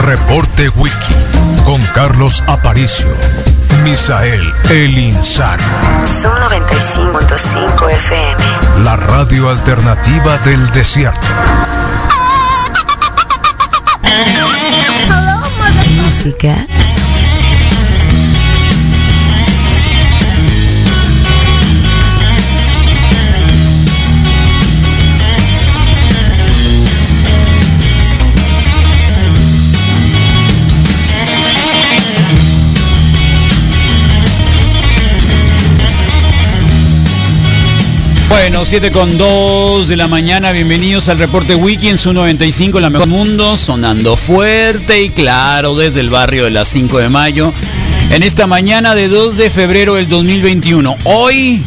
Reporte Wiki con Carlos Aparicio. Misael El Insano. Son 95.5 FM. La radio alternativa del desierto. Música. Bueno, 7 con 2 de la mañana, bienvenidos al reporte Wiki en su 95, la mejor mundo, sonando fuerte y claro desde el barrio de las 5 de mayo, en esta mañana de 2 de febrero del 2021. Hoy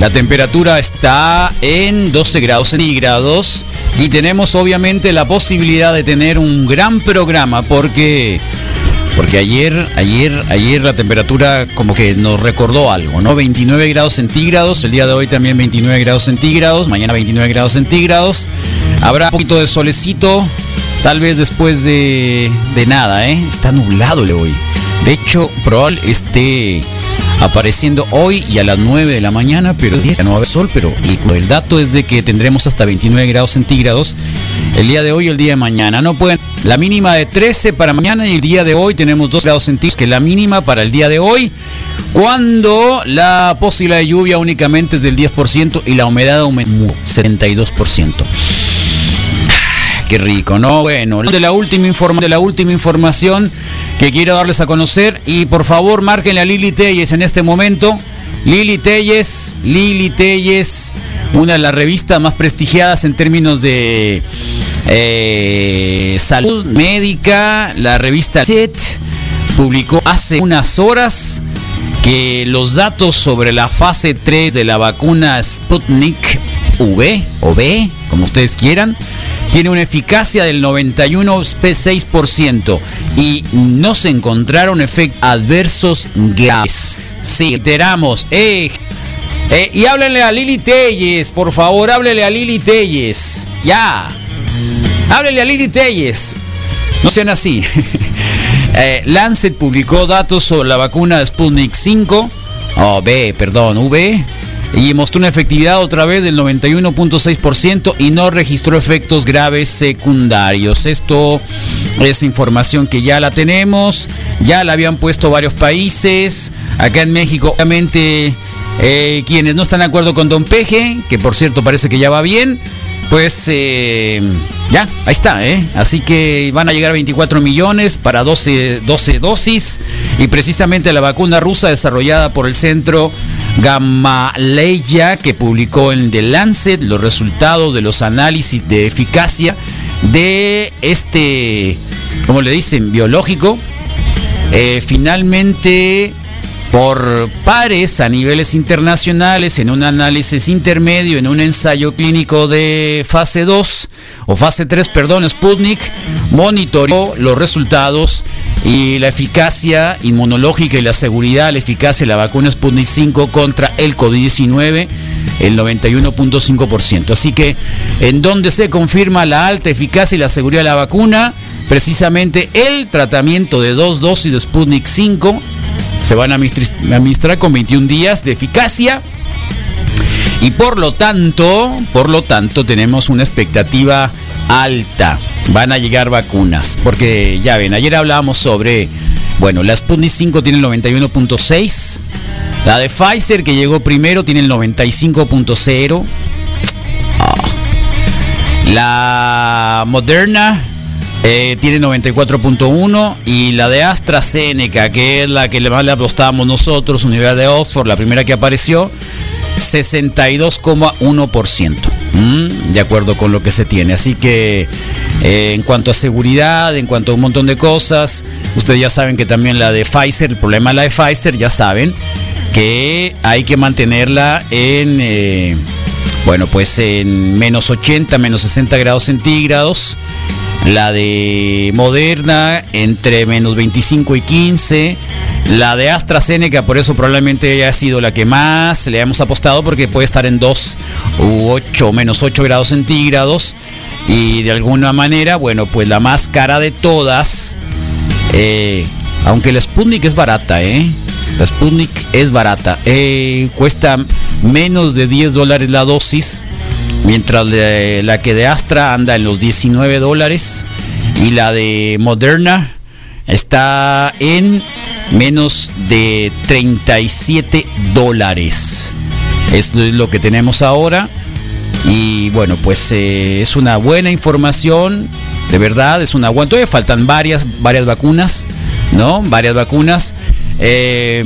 la temperatura está en 12 grados centígrados y tenemos obviamente la posibilidad de tener un gran programa porque porque ayer, ayer, ayer la temperatura como que nos recordó algo, ¿no? 29 grados centígrados, el día de hoy también 29 grados centígrados, mañana 29 grados centígrados. Habrá un poquito de solecito, tal vez después de, de nada, ¿eh? Está nublado el hoy. De hecho, probable esté apareciendo hoy y a las 9 de la mañana, pero ya no va a haber sol, pero el dato es de que tendremos hasta 29 grados centígrados el día de hoy y el día de mañana. No pueden, la mínima de 13 para mañana y el día de hoy tenemos 2 grados centígrados, que es la mínima para el día de hoy, cuando la posibilidad de lluvia únicamente es del 10% y la humedad aumenta 72%. Qué rico, ¿no? Bueno, de la última, informa de la última información que quiero darles a conocer y por favor márquenle a Lili Telles en este momento. Lili Telles, Lili Telles, una de las revistas más prestigiadas en términos de eh, salud médica, la revista CET publicó hace unas horas que los datos sobre la fase 3 de la vacuna Sputnik V o B, como ustedes quieran, tiene una eficacia del 91,6% y no se encontraron efectos adversos graves. Sí. Eh, eh, y háblenle a Lili Telles, por favor, háblenle a Lili Telles. Ya. Háblenle a Lili Telles. No sean así. eh, Lancet publicó datos sobre la vacuna Sputnik 5, oh, B, perdón, V, y mostró una efectividad otra vez del 91.6% y no registró efectos graves secundarios. Esto es información que ya la tenemos, ya la habían puesto varios países. Acá en México, obviamente, eh, quienes no están de acuerdo con Don Peje, que por cierto parece que ya va bien, pues eh, ya, ahí está, ¿eh? Así que van a llegar a 24 millones para 12, 12 dosis y precisamente la vacuna rusa desarrollada por el centro Gamaleya que publicó en The Lancet los resultados de los análisis de eficacia de este, como le dicen, biológico. Eh, finalmente por pares a niveles internacionales en un análisis intermedio, en un ensayo clínico de fase 2 o fase 3, perdón, Sputnik, monitoreó los resultados y la eficacia inmunológica y la seguridad, la eficacia de la vacuna Sputnik 5 contra el COVID-19, el 91.5%. Así que, en donde se confirma la alta eficacia y la seguridad de la vacuna, precisamente el tratamiento de dos dosis de Sputnik 5 se van a administrar con 21 días de eficacia. Y por lo tanto, por lo tanto tenemos una expectativa alta. Van a llegar vacunas, porque ya ven, ayer hablábamos sobre, bueno, la Sputnik 5 tiene el 91.6, la de Pfizer que llegó primero tiene el 95.0, la Moderna eh, tiene 94.1 y la de AstraZeneca, que es la que más le apostamos nosotros, Universidad de Oxford, la primera que apareció, 62,1%. De acuerdo con lo que se tiene. Así que eh, en cuanto a seguridad, en cuanto a un montón de cosas. Ustedes ya saben que también la de Pfizer, el problema de la de Pfizer, ya saben que hay que mantenerla en, eh, bueno, pues en menos 80, menos 60 grados centígrados. La de Moderna entre menos 25 y 15. La de AstraZeneca, por eso probablemente haya sido la que más le hemos apostado porque puede estar en 2 u 8, menos 8 grados centígrados. Y de alguna manera, bueno, pues la más cara de todas, eh, aunque la Sputnik es barata, ¿eh? La Sputnik es barata. Eh, cuesta menos de 10 dólares la dosis. Mientras la que de Astra anda en los 19 dólares. Y la de Moderna está en menos de 37 dólares. Es lo que tenemos ahora. Y bueno, pues eh, es una buena información. De verdad, es una buena. Todavía faltan varias, varias vacunas, ¿no? Varias vacunas. Eh,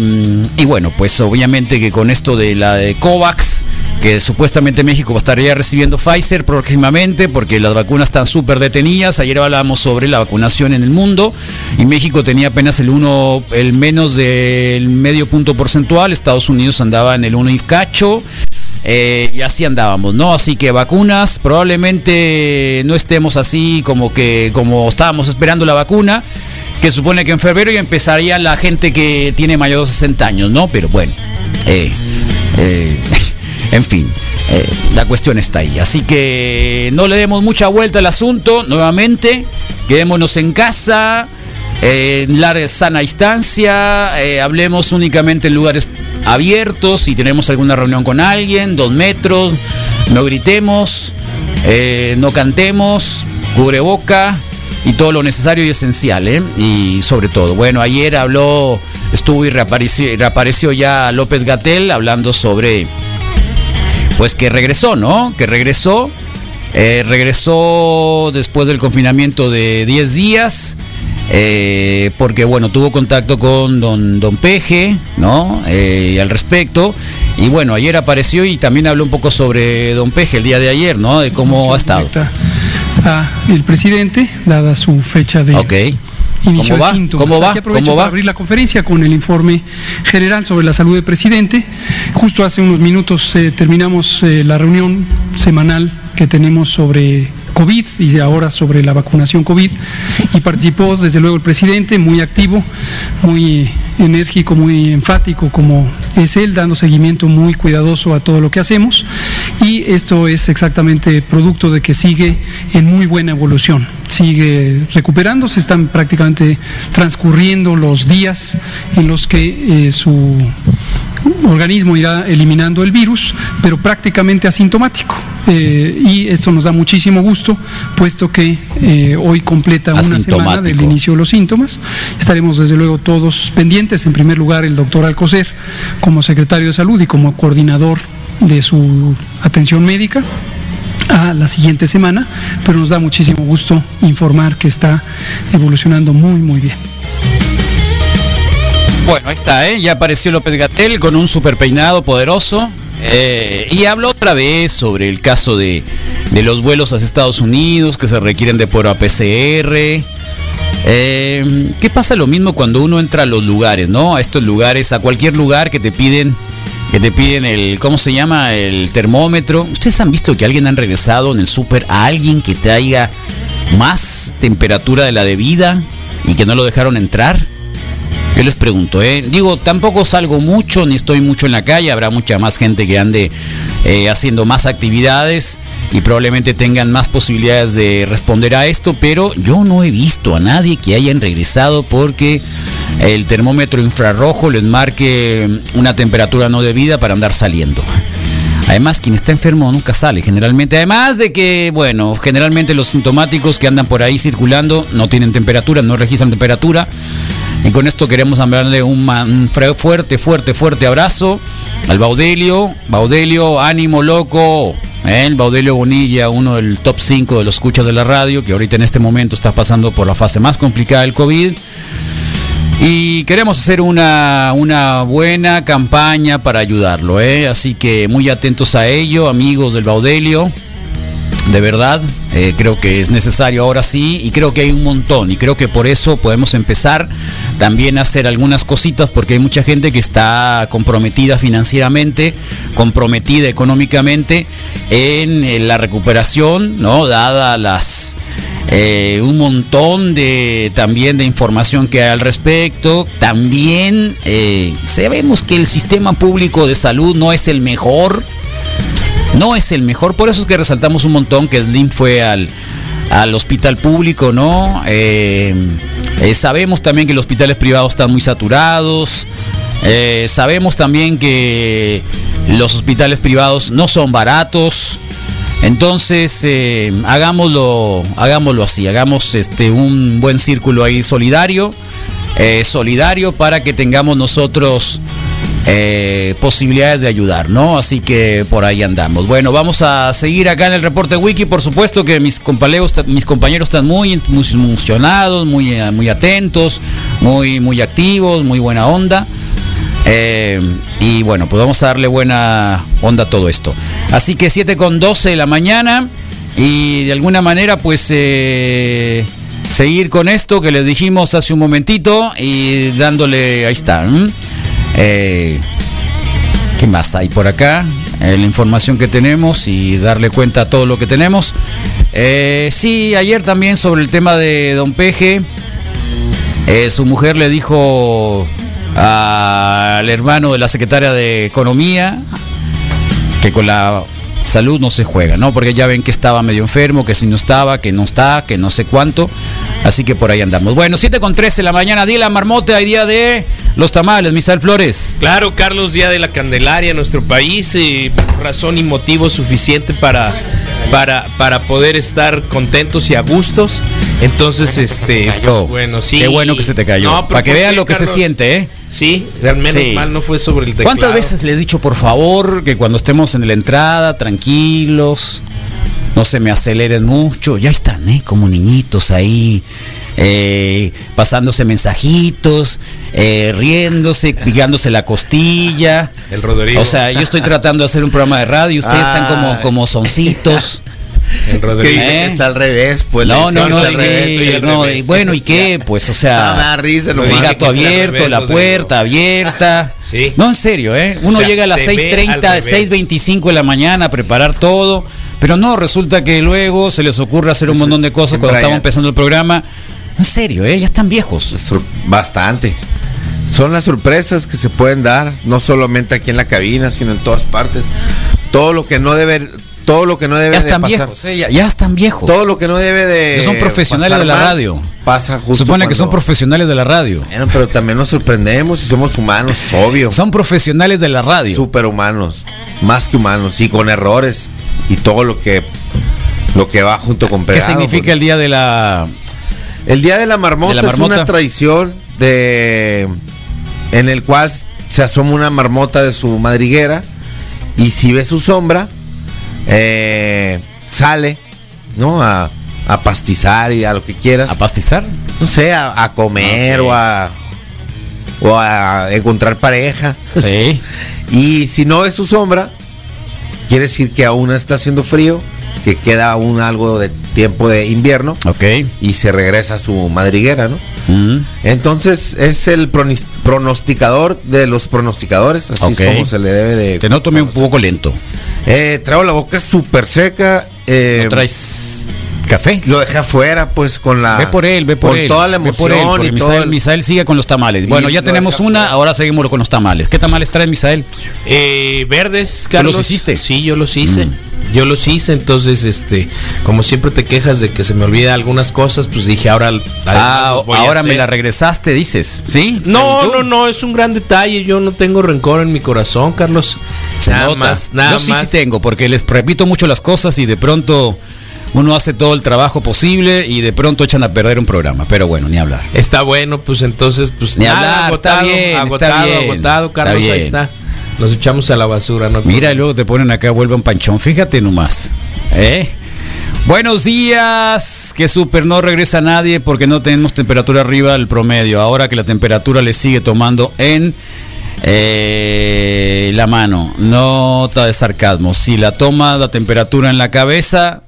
y bueno, pues obviamente que con esto de la de COVAX, que supuestamente México estaría recibiendo Pfizer próximamente porque las vacunas están súper detenidas. Ayer hablábamos sobre la vacunación en el mundo y México tenía apenas el uno, el menos del medio punto porcentual. Estados Unidos andaba en el 1 y cacho. Eh, y así andábamos, ¿no? Así que vacunas, probablemente no estemos así como que como estábamos esperando la vacuna que supone que en febrero ya empezaría la gente que tiene mayor de 60 años, ¿no? Pero bueno, eh, eh, en fin, eh, la cuestión está ahí. Así que no le demos mucha vuelta al asunto, nuevamente, quedémonos en casa, en larga sana distancia, hablemos únicamente en lugares abiertos, si tenemos alguna reunión con alguien, dos metros, no gritemos, no cantemos, cubre boca y todo lo necesario y esencial, ¿eh? Y sobre todo, bueno, ayer habló, estuvo y reapareció, reapareció ya López Gatel hablando sobre, pues que regresó, ¿no? Que regresó, eh, regresó después del confinamiento de 10 días. Eh, porque bueno, tuvo contacto con don, don Peje, ¿no? Eh, al respecto. Y bueno, ayer apareció y también habló un poco sobre don Peje el día de ayer, ¿no? De cómo ha estado el presidente, dada su fecha de inicio ¿Cómo va? de síntomas. ¿Cómo va? Aquí aprovecho ¿Cómo va? para abrir la conferencia con el informe general sobre la salud del presidente. Justo hace unos minutos eh, terminamos eh, la reunión semanal que tenemos sobre COVID y ahora sobre la vacunación COVID y participó desde luego el presidente muy activo, muy enérgico, muy enfático como es él, dando seguimiento muy cuidadoso a todo lo que hacemos y esto es exactamente producto de que sigue en muy buena evolución, sigue recuperándose, están prácticamente transcurriendo los días en los que eh, su organismo irá eliminando el virus, pero prácticamente asintomático. Eh, y esto nos da muchísimo gusto, puesto que eh, hoy completa una semana del inicio de los síntomas. Estaremos desde luego todos pendientes. En primer lugar, el doctor Alcocer, como secretario de salud y como coordinador de su atención médica a la siguiente semana, pero nos da muchísimo gusto informar que está evolucionando muy, muy bien. Bueno, ahí está, ¿eh? ya apareció López Gatel con un super peinado poderoso. eh, y habló otra vez sobre el caso de, de los vuelos hacia Estados Unidos que se requieren de prueba PCR. Eh, ¿Qué pasa lo mismo cuando uno entra a los lugares, no? A estos lugares, a cualquier lugar que te piden, que te piden el, ¿cómo se llama? El termómetro. ¿Ustedes han visto que alguien han regresado en el súper a alguien que traiga más temperatura de la debida y que no lo dejaron entrar? Yo les pregunto, ¿eh? digo, tampoco salgo mucho, ni estoy mucho en la calle, habrá mucha más gente que ande eh, haciendo más actividades y probablemente tengan más posibilidades de responder a esto, pero yo no he visto a nadie que hayan regresado porque el termómetro infrarrojo les marque una temperatura no debida para andar saliendo. Además, quien está enfermo nunca sale, generalmente. Además de que, bueno, generalmente los sintomáticos que andan por ahí circulando no tienen temperatura, no registran temperatura. Y con esto queremos mandarle un, fuerte, fuerte, fuerte abrazo al Baudelio. Baudelio, ánimo loco. El Baudelio Bonilla, uno del top 5 de los escuchas de la radio, que ahorita en este momento está pasando por la fase más complicada del COVID. Y queremos hacer una, una buena campaña para ayudarlo, ¿eh? así que muy atentos a ello, amigos del Baudelio. de verdad. Eh, creo que es necesario ahora sí y creo que hay un montón y creo que por eso podemos empezar también a hacer algunas cositas porque hay mucha gente que está comprometida financieramente, comprometida económicamente en, la recuperación, ¿no? Dada las... Eh, un montón de también de información que hay al respecto. También eh, sabemos que el sistema público de salud no es el mejor, no es el mejor, por eso es que resaltamos un montón que Slim fue al, al hospital público, ¿no? Eh, sabemos también que los hospitales privados están muy saturados. Sabemos también que los hospitales privados no son baratos. Entonces, hagámoslo, hagámoslo así, hagamos este un buen círculo ahí solidario, solidario para que tengamos nosotros eh, posibilidades de ayudar, ¿no? Así que por ahí andamos. Bueno, vamos a seguir acá en el reporte wiki. Por supuesto que mis compañeros, mis compañeros están muy, muy emocionados, muy, eh, muy atentos, muy, muy activos, muy buena onda. Eh, y bueno, pues vamos a darle buena onda a todo esto. Así que 7 con 12 de la mañana y de alguna manera pues seguir con esto que les dijimos hace un momentito y dándole, ahí está. Eh, ¿Qué más hay por acá? Eh, la información que tenemos y darle cuenta a todo lo que tenemos. Eh, sí, ayer también sobre el tema de Don Peje. su mujer le dijo al hermano de la secretaria de Economía que con la salud no se juega, ¿no? Porque ya ven que estaba medio enfermo, que si no estaba, que no está, que no sé cuánto. Así que por ahí andamos. Bueno, 7 con 13 de la mañana, día la marmota, hay día de los tamales, Misael Flores. Claro, Carlos, día de la Candelaria en nuestro país, y razón y motivo suficiente para, para, para poder estar contentos y a gustos. Entonces, este, pues, bueno, sí. Qué bueno que se te cayó. para que vean lo que se siente, ¿eh? Sí, realmente mal no fue sobre el teclado. ¿Cuántas veces les he dicho, por favor, que cuando estemos en la entrada, tranquilos, no se me aceleren mucho? Ya están, ¿eh? Como niñitos ahí. Eh, pasándose mensajitos, eh, riéndose, pigándose la costilla. El Rodrigo. O sea, yo estoy tratando de hacer un programa de radio y ustedes están como, como soncitos. El Rodrigo. Está al revés, pues. No, no, no, sí, bueno, ¿y qué? Pues, o sea, el gato abierto, la puerta abierta. Sí. No, en serio, ¿eh? Uno llega a las 6.30, 6.25 de la mañana a preparar todo, pero no, resulta que luego se les ocurre hacer un montón de cosas cuando estamos empezando el programa. En serio, ¿eh? Ya están viejos. Bastante. Son las sorpresas que se pueden dar, no solamente aquí en la cabina, sino en todas partes. Todo lo que no debe, todo lo que no debe ya están Viejos, eh, ya, están viejos. Todo lo que no debe de. son profesionales de la radio. Pasa justo. Supone que son profesionales de la radio. Bueno, pero también nos sorprendemos y somos humanos, obvio. Son profesionales de la radio. Superhumanos, más que humanos, y con errores y todo lo que lo que va junto con pegado. ¿Qué significa el día de la El día de la marmota, es una tradición de en el cual se asoma una marmota de su madriguera y si ve su sombra eh, sale, ¿no? A, pastizar y a lo que quieras. ¿A pastizar? No sé, a, comer o a o a encontrar pareja. Sí. y si no es su sombra, quiere decir que aún está haciendo frío, que queda aún algo de tiempo de invierno. Ok. Y se regresa a su madriguera, ¿no? Mm. Entonces es el pronosticador de los pronosticadores, así es como se le debe de... Te noto un poco lento. Eh, traigo la boca súper seca. Eh, traes café? Lo dejé afuera, pues con la. Ve por él, ve por él. toda la emoción. y Misael, Misael, sigue con los tamales. Bueno, ya tenemos una, ahora seguimos con los tamales. ¿Qué tamales trae Misael? Eh, verdes, Carlos. los hiciste? Sí, yo los hice. Mm. Yo los hice, entonces, este, como siempre te quejas de que se me olvida algunas cosas, pues dije, ahora. Ah, ahora me la regresaste, dices, ¿sí? No, no, no, es un gran detalle. Yo no tengo rencor en mi corazón, Carlos. nada más, nada Yo sí, sí tengo, porque les repito mucho las cosas y de pronto uno hace todo el trabajo posible y de pronto echan a perder un programa. Pero bueno, ni hablar. Está bueno, pues entonces, pues ni hablar. Agotado, está bien, agotado, está bien, agotado, Carlos, ahí está. Nos echamos a la basura, ¿no? Mira, y luego te ponen acá, vuelve un panchón. Fíjate nomás. ¿Eh? Buenos días, que súper no regresa nadie porque no tenemos temperatura arriba del promedio. Ahora que la temperatura le sigue tomando en eh, la mano. Nota de sarcasmo. Si la toma la temperatura en la cabeza,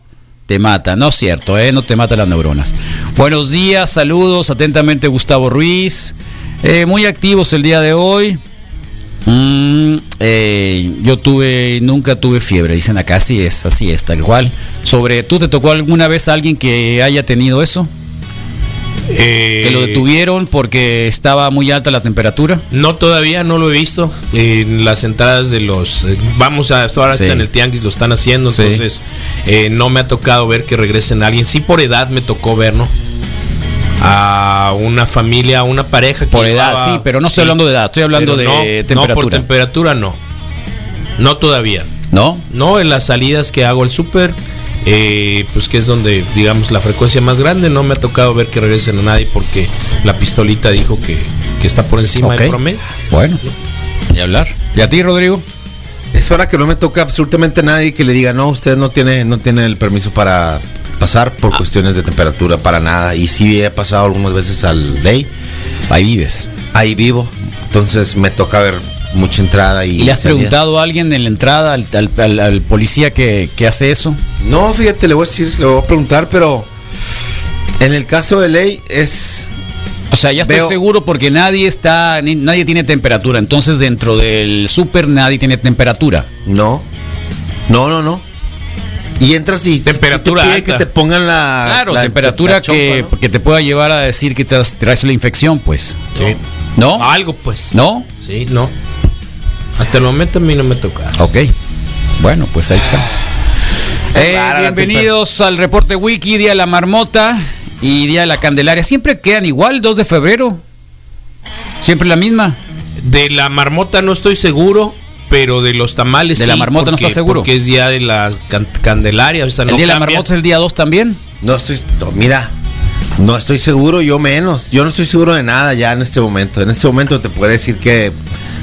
te mata. No es cierto, ¿eh? No te mata las neuronas. Buenos días, saludos. Atentamente, Gustavo Ruiz. Eh, muy activos el día de hoy. Mm, eh, yo tuve, nunca tuve fiebre, dicen acá, así es, así es, tal cual. Sobre, ¿tú te tocó alguna vez alguien que haya tenido eso? Eh, que lo detuvieron porque estaba muy alta la temperatura. No, todavía no lo he visto. En las entradas de los. eh, vamos a. Ahora Sí. está en el Tianguis, lo están haciendo. Sí. Entonces, eh, no me ha tocado ver que regresen a alguien. Sí, por edad me tocó ver, ¿no? A una familia, a una pareja. que Por edad, llevaba- sí, pero no estoy hablando de edad, estoy hablando de no, temperatura. No, por temperatura no. No todavía. ¿No? No, en las salidas que hago el súper, eh, pues que es donde, digamos, la frecuencia más grande, no me ha tocado ver que regresen a nadie porque la pistolita dijo que, que está por encima Ok. del promedio. Bueno, y hablar. ¿Y a ti, Rodrigo? Es hora que no me toca absolutamente nadie que le diga, no, usted no tiene, no tiene el permiso para pasar por Ah. cuestiones de temperatura, para nada. Y sí he pasado algunas veces al ley, Ahí vives. ahí vivo. Entonces me toca ver mucha entrada y... ¿Y le has salida. preguntado a alguien en la entrada, al, al- al- al policía que, que hace eso? No, fíjate, le voy a decir, le voy a preguntar, pero en el caso de ley es... O sea, ya estoy Veo- seguro porque nadie está, ni- nadie tiene temperatura. Entonces, dentro del súper nadie tiene temperatura. No, no, no, no. Y entras y Temperatura si te pide alta. que te pongan la... Claro, la- temperatura la chompa, que, ¿no? que te pueda llevar a decir que te has- traes la infección, pues. Sí. ¿No? Algo, pues. ¿No? Sí, no. Hasta el momento a mí no me toca. Ok. Bueno, pues ahí está. Eh, bienvenidos al reporte Wiki, Día de la Marmota y Día de la Candelaria. Siempre quedan igual, 2 de febrero. Siempre la misma. De la marmota no estoy seguro, pero de los tamales De la marmota no estás seguro. Porque es día de la can- Candelaria. o sea, el no Día de la. Marmota es el día 2 también. No estoy, no, mira, no estoy seguro, yo menos. Yo no estoy seguro de nada ya en este momento. En este momento te puedo decir que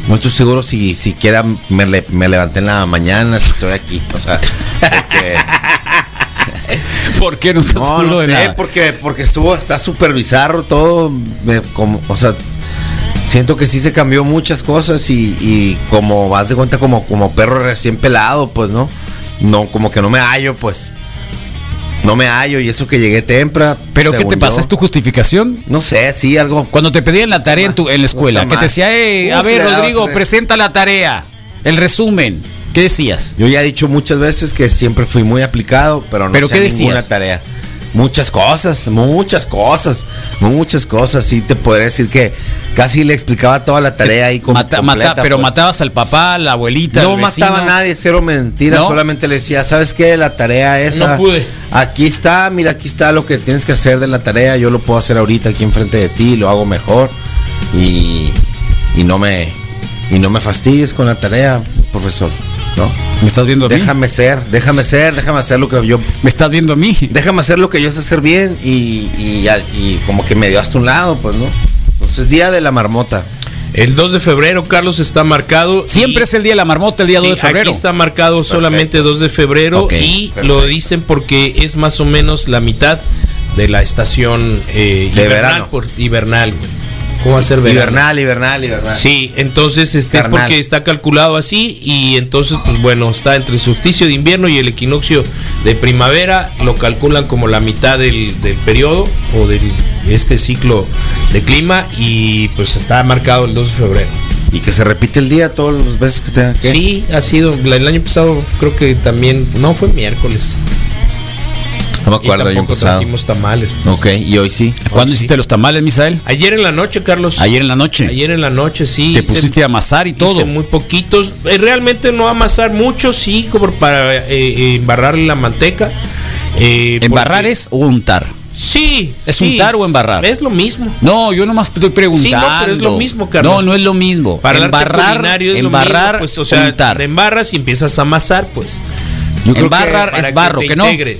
no estoy seguro si siquiera me, le- me levanté en la mañana, si estoy aquí. O sea, porque, ¿Por qué no estás no, seguro no de sé, nada? porque, porque estuvo, está súper bizarro todo. me- como, o sea, siento que sí se cambió muchas cosas y, y como vas de cuenta como, como perro recién pelado, pues, ¿no? No, como que no me hallo, pues. No me hallo y eso que llegué temprano. ¿Pero qué te pasa? yo. ¿Es tu justificación? No sé, sí, algo. Cuando te pedían la tarea en, tu, en la escuela, que te decía, eh, a ver, Rodrigo, presenta la tarea, el resumen. ¿Qué decías? Yo ya he dicho muchas veces que siempre fui muy aplicado, pero no ¿Pero sé qué decías? ninguna tarea. Muchas cosas, muchas cosas, muchas cosas. Sí te podría decir que casi le explicaba toda la tarea ahí com- Mata- completa, mata- pero pues. matabas al papá, la abuelita, No al mataba a nadie, cero mentiras, ¿No? solamente le decía, ¿sabes qué? La tarea esa. No pude. Aquí está, mira, aquí está lo que tienes que hacer de la tarea. Yo lo puedo hacer ahorita aquí enfrente de ti, lo hago mejor. Y, y no me y no me fastidies con la tarea, profesor. ¿No? ¿Me estás viendo a mí? Déjame ser, déjame ser, déjame hacer lo que yo ¿Me estás viendo a mí? déjame hacer lo que yo sé hacer bien y, y, como que me dio hasta un lado, pues, ¿no? Entonces, día de la marmota. El 2 de febrero, Carlos, está marcado. Siempre y- es el día de la marmota, el día Sí, 2 de febrero. Aquí está marcado solamente 2 de febrero y perfecto. lo dicen porque es más o menos la mitad de la estación eh, De hibernal, verano. por- hibernal, güey. ¿Cómo va a ser verano? Hibernal, hibernal, hibernal. Sí, entonces este es porque está calculado así y entonces pues bueno, está entre el solsticio de invierno y el equinoccio de primavera, lo calculan como la mitad del, del periodo o de este ciclo de clima y pues está marcado el 2 de febrero. Y que se repite el día todas las veces que tenga que. Sí, ha sido, el año pasado creo que también, no fue miércoles. No me Y acuerdo año tampoco trajimos tamales. pues. Ok, y hoy sí. ¿Cuándo hiciste los tamales, Misael? Ayer en la noche, Carlos. Ayer en la noche. Ayer en la noche, sí. Te hice- pusiste a amasar y todo. Hice muy poquitos. Eh, realmente no amasar mucho, sí, como para eh, eh, embarrarle la manteca. Eh, ¿Embarrar porque- es o untar? Sí. ¿Es sí. untar o embarrar? Es lo mismo. No, yo nomás te estoy preguntando. Sí, no, pero es lo mismo, Carlos. No, no es lo mismo. Para embarrar, lo embarrar, mismo, pues, o sea, untar. te embarras y empiezas a amasar, pues. Yo creo Embarrar para es barro, se que no. integre.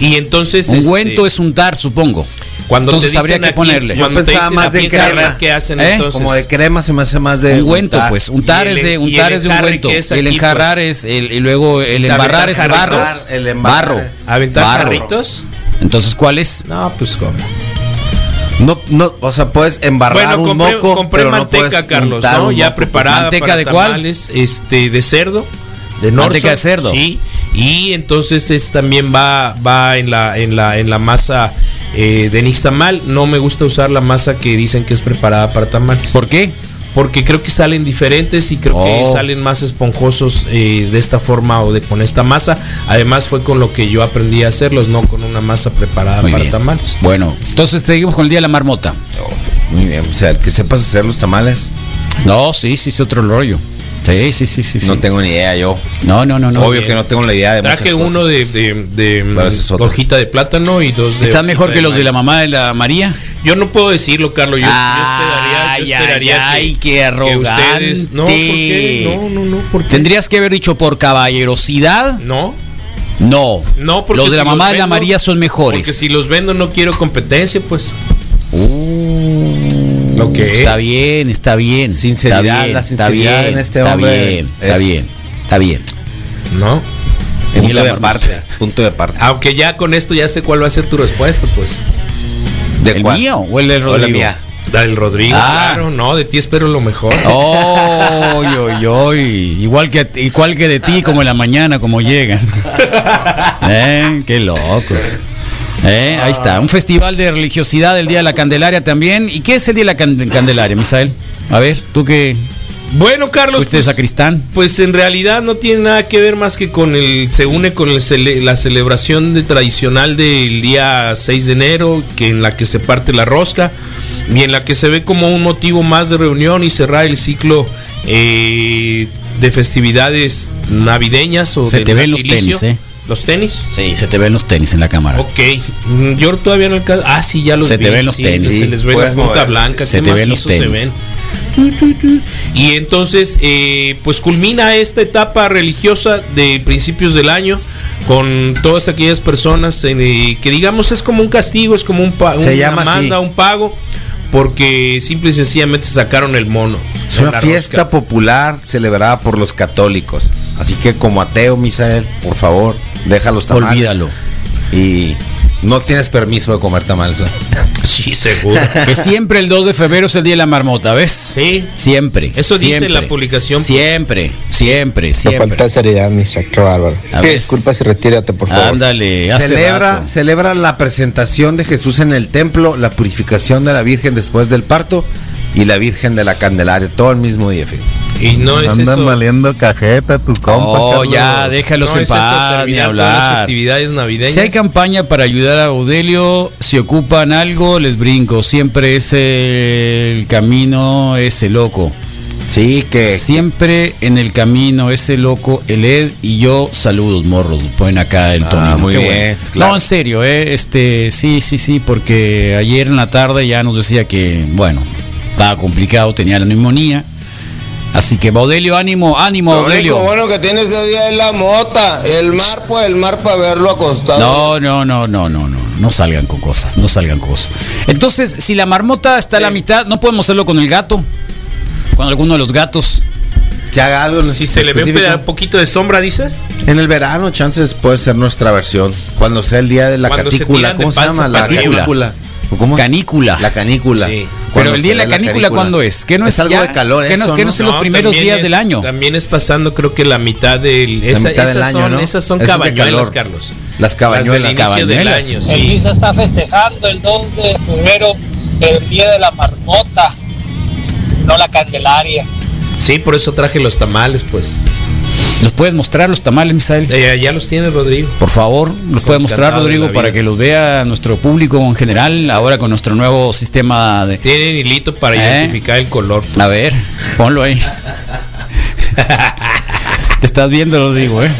Y entonces. Un este, ungüento es untar, supongo. Cuando entonces te habría dicen que aquí- ponerle. Cuando Yo pensaba más de crema. ¿Qué hacen ¿Eh? entonces? Como de crema se me hace más de. Ungüento, untar. pues. Untar el- es de untar el es de ungüento. que es el aquí, enjarrar pues. es el y luego el embarrar es barro. El embarrar barro. ¿Aventar Barro. jarritos? Entonces, ¿cuál es? No, pues cómo. No, no, o sea, puedes embarrar Bueno, un compré, moco, compré pero no manteca, puedes Carlos, untar ¿no? un Ya moco. preparada ¿Manteca para de cuál? tamales, este, de cerdo. De Norson, Manteca de cerdo. Sí. Y entonces es, también va, va en la, en la, en la masa eh, de nixtamal. No me gusta usar la masa que dicen que es preparada para tamales. ¿Por qué? porque creo que salen diferentes y creo que Oh. salen más esponjosos eh, de esta forma o de con esta masa. Además fue con lo que yo aprendí a hacerlos, no con una masa preparada Muy para bien. tamales. Bueno, entonces seguimos con el día de la marmota. Muy bien, o sea, que sepas hacer los tamales, No, sí, sí, es otro rollo. Sí, sí, sí, sí. sí. no tengo ni idea yo. No, no, no, no. Obvio que no tengo la idea de Traje muchas uno cosas. de, de, de, hojita de plátano y dos de. ¿Están mejor que los de la mamá de la María? Yo no puedo decirlo, Carlos. Yo, yo esperaría, yo Ay, esperaría ay, que, qué que arrogante. ustedes. No, ¿por qué? No, no, no. ¿por qué? Tendrías que haber dicho por caballerosidad. No, No. no, porque los de la si mamá de la María son mejores. Porque si los vendo no quiero competencia, pues. Uh, Lo que está es. bien, está bien. Sinceridad, está bien, la está sinceridad bien, en este está hombre bien, está es- bien, está bien. No. Punto la de aparte. Punto de aparte. Aunque ya con esto ya sé cuál va a ser tu respuesta, pues. ¿De ¿El cuál? mío o el de O la Rodrigo? mía. Del Rodrigo, Ah. claro, no, de ti espero lo mejor. Oh, oy, oy. Igual que igual que de ti, como en la mañana, como llegan. Eh, qué locos. Eh, ahí está, un festival de religiosidad el Día de la Candelaria también. ¿Y qué es el Día de la Can- Candelaria, Misael? A ver, tú que Bueno, Carlos, fuiste pues, sacristán. pues en realidad no tiene nada que ver más que con el, se une con el cele- la celebración de- tradicional del día 6 de enero, que en la que se parte la rosca y en la que se ve como un motivo más de reunión y cerrar el ciclo eh, de festividades navideñas o Se del te ven los tenis, ¿eh? ¿Los tenis? Sí, se te ven los tenis en la cámara. Ok, mm, yo todavía no alcanzo. Ah, sí, ya los Se te vi, ven los sí, tenis. Se les ve la punta blanca, Se te ven los se tenis. ven. Y entonces, eh, pues culmina esta etapa religiosa de principios del año con todas aquellas personas eh, que digamos es como un castigo, es como un pa- Se una llama así. manda, un pago, porque simple y sencillamente sacaron el mono. Es una fiesta rosca. popular celebrada por los católicos. Así que como ateo, Misael, por favor, deja los tamales. Olvídalo. Y no tienes permiso de comer tamales. Sí, seguro. Que siempre el 2 de febrero es el Día de la Marmota, ¿ves? Sí. Siempre. Eso dice siempre. la publicación. Siempre, siempre, No siempre. falta seriedad, Misa, qué bárbaro. Disculpas y retírate, por favor. Ándale, hace celebra, rato. celebra la presentación de Jesús en el templo, la purificación de la Virgen después del parto y la Virgen de la Candelaria, todo el mismo día. fíjate. Y no es eso. valiendo cajeta tus Oh, ya, déjalos no en paz, ni todas las hablar. festividades navideñas. Si hay campaña para ayudar a Audelio, si ocupan algo, les brinco. Siempre es el camino, ese loco. Sí, que Siempre en el camino, ese loco, el Ed y yo, saludos, morros. Ponen acá el Ah, Tonino. muy Qué bien, bueno. claro. No, en serio, eh, este, sí, sí, sí, porque ayer en la tarde ya nos decía que, bueno, estaba complicado, tenía la neumonía. Así que, Baudelio, ánimo, ánimo, Baudelio. bueno que tiene ese día es la mota. El mar, pues el mar para verlo acostado. No, no, no, no, no, no. No salgan con cosas, no salgan con cosas. Entonces, si la marmota está a la mitad, no podemos hacerlo con el gato. Con alguno de los gatos. que haga algo. Si se le ve un específico. poquito de sombra, dices. En el verano, chances puede ser nuestra versión. Cuando sea el día de la Cuando se canícula, tiran de ¿cómo se llama? La arriba. canícula. ¿Cómo? Canícula. La canícula. Sí. Pero el día de la canícula, ¿cuándo es? ¿Qué no es, algo ya? de calor ¿Qué no, eso, qué no ¿no? es en los primeros días es- del año? También es pasando, creo que la mitad del. esa- mitad del esas año, son, ¿no? esas son cabañuelas, calor. Carlos. Las cabañuelas. Las del año, El. Misa está festejando el 2 de febrero el día de la marmota, no la Candelaria. Sí, por eso traje los tamales, pues. ¿Nos puedes mostrar los tamales, Misael? Eh, ya los tiene Rodrigo. Por favor, los puedes mostrar, Encantado de Rodrigo, para que los vea nuestro público en general, ahora con nuestro nuevo sistema de... Tienen hilito para ¿Eh? identificar el color. pues. A ver, ponlo ahí. Te estás viendo, Rodrigo, ¿eh?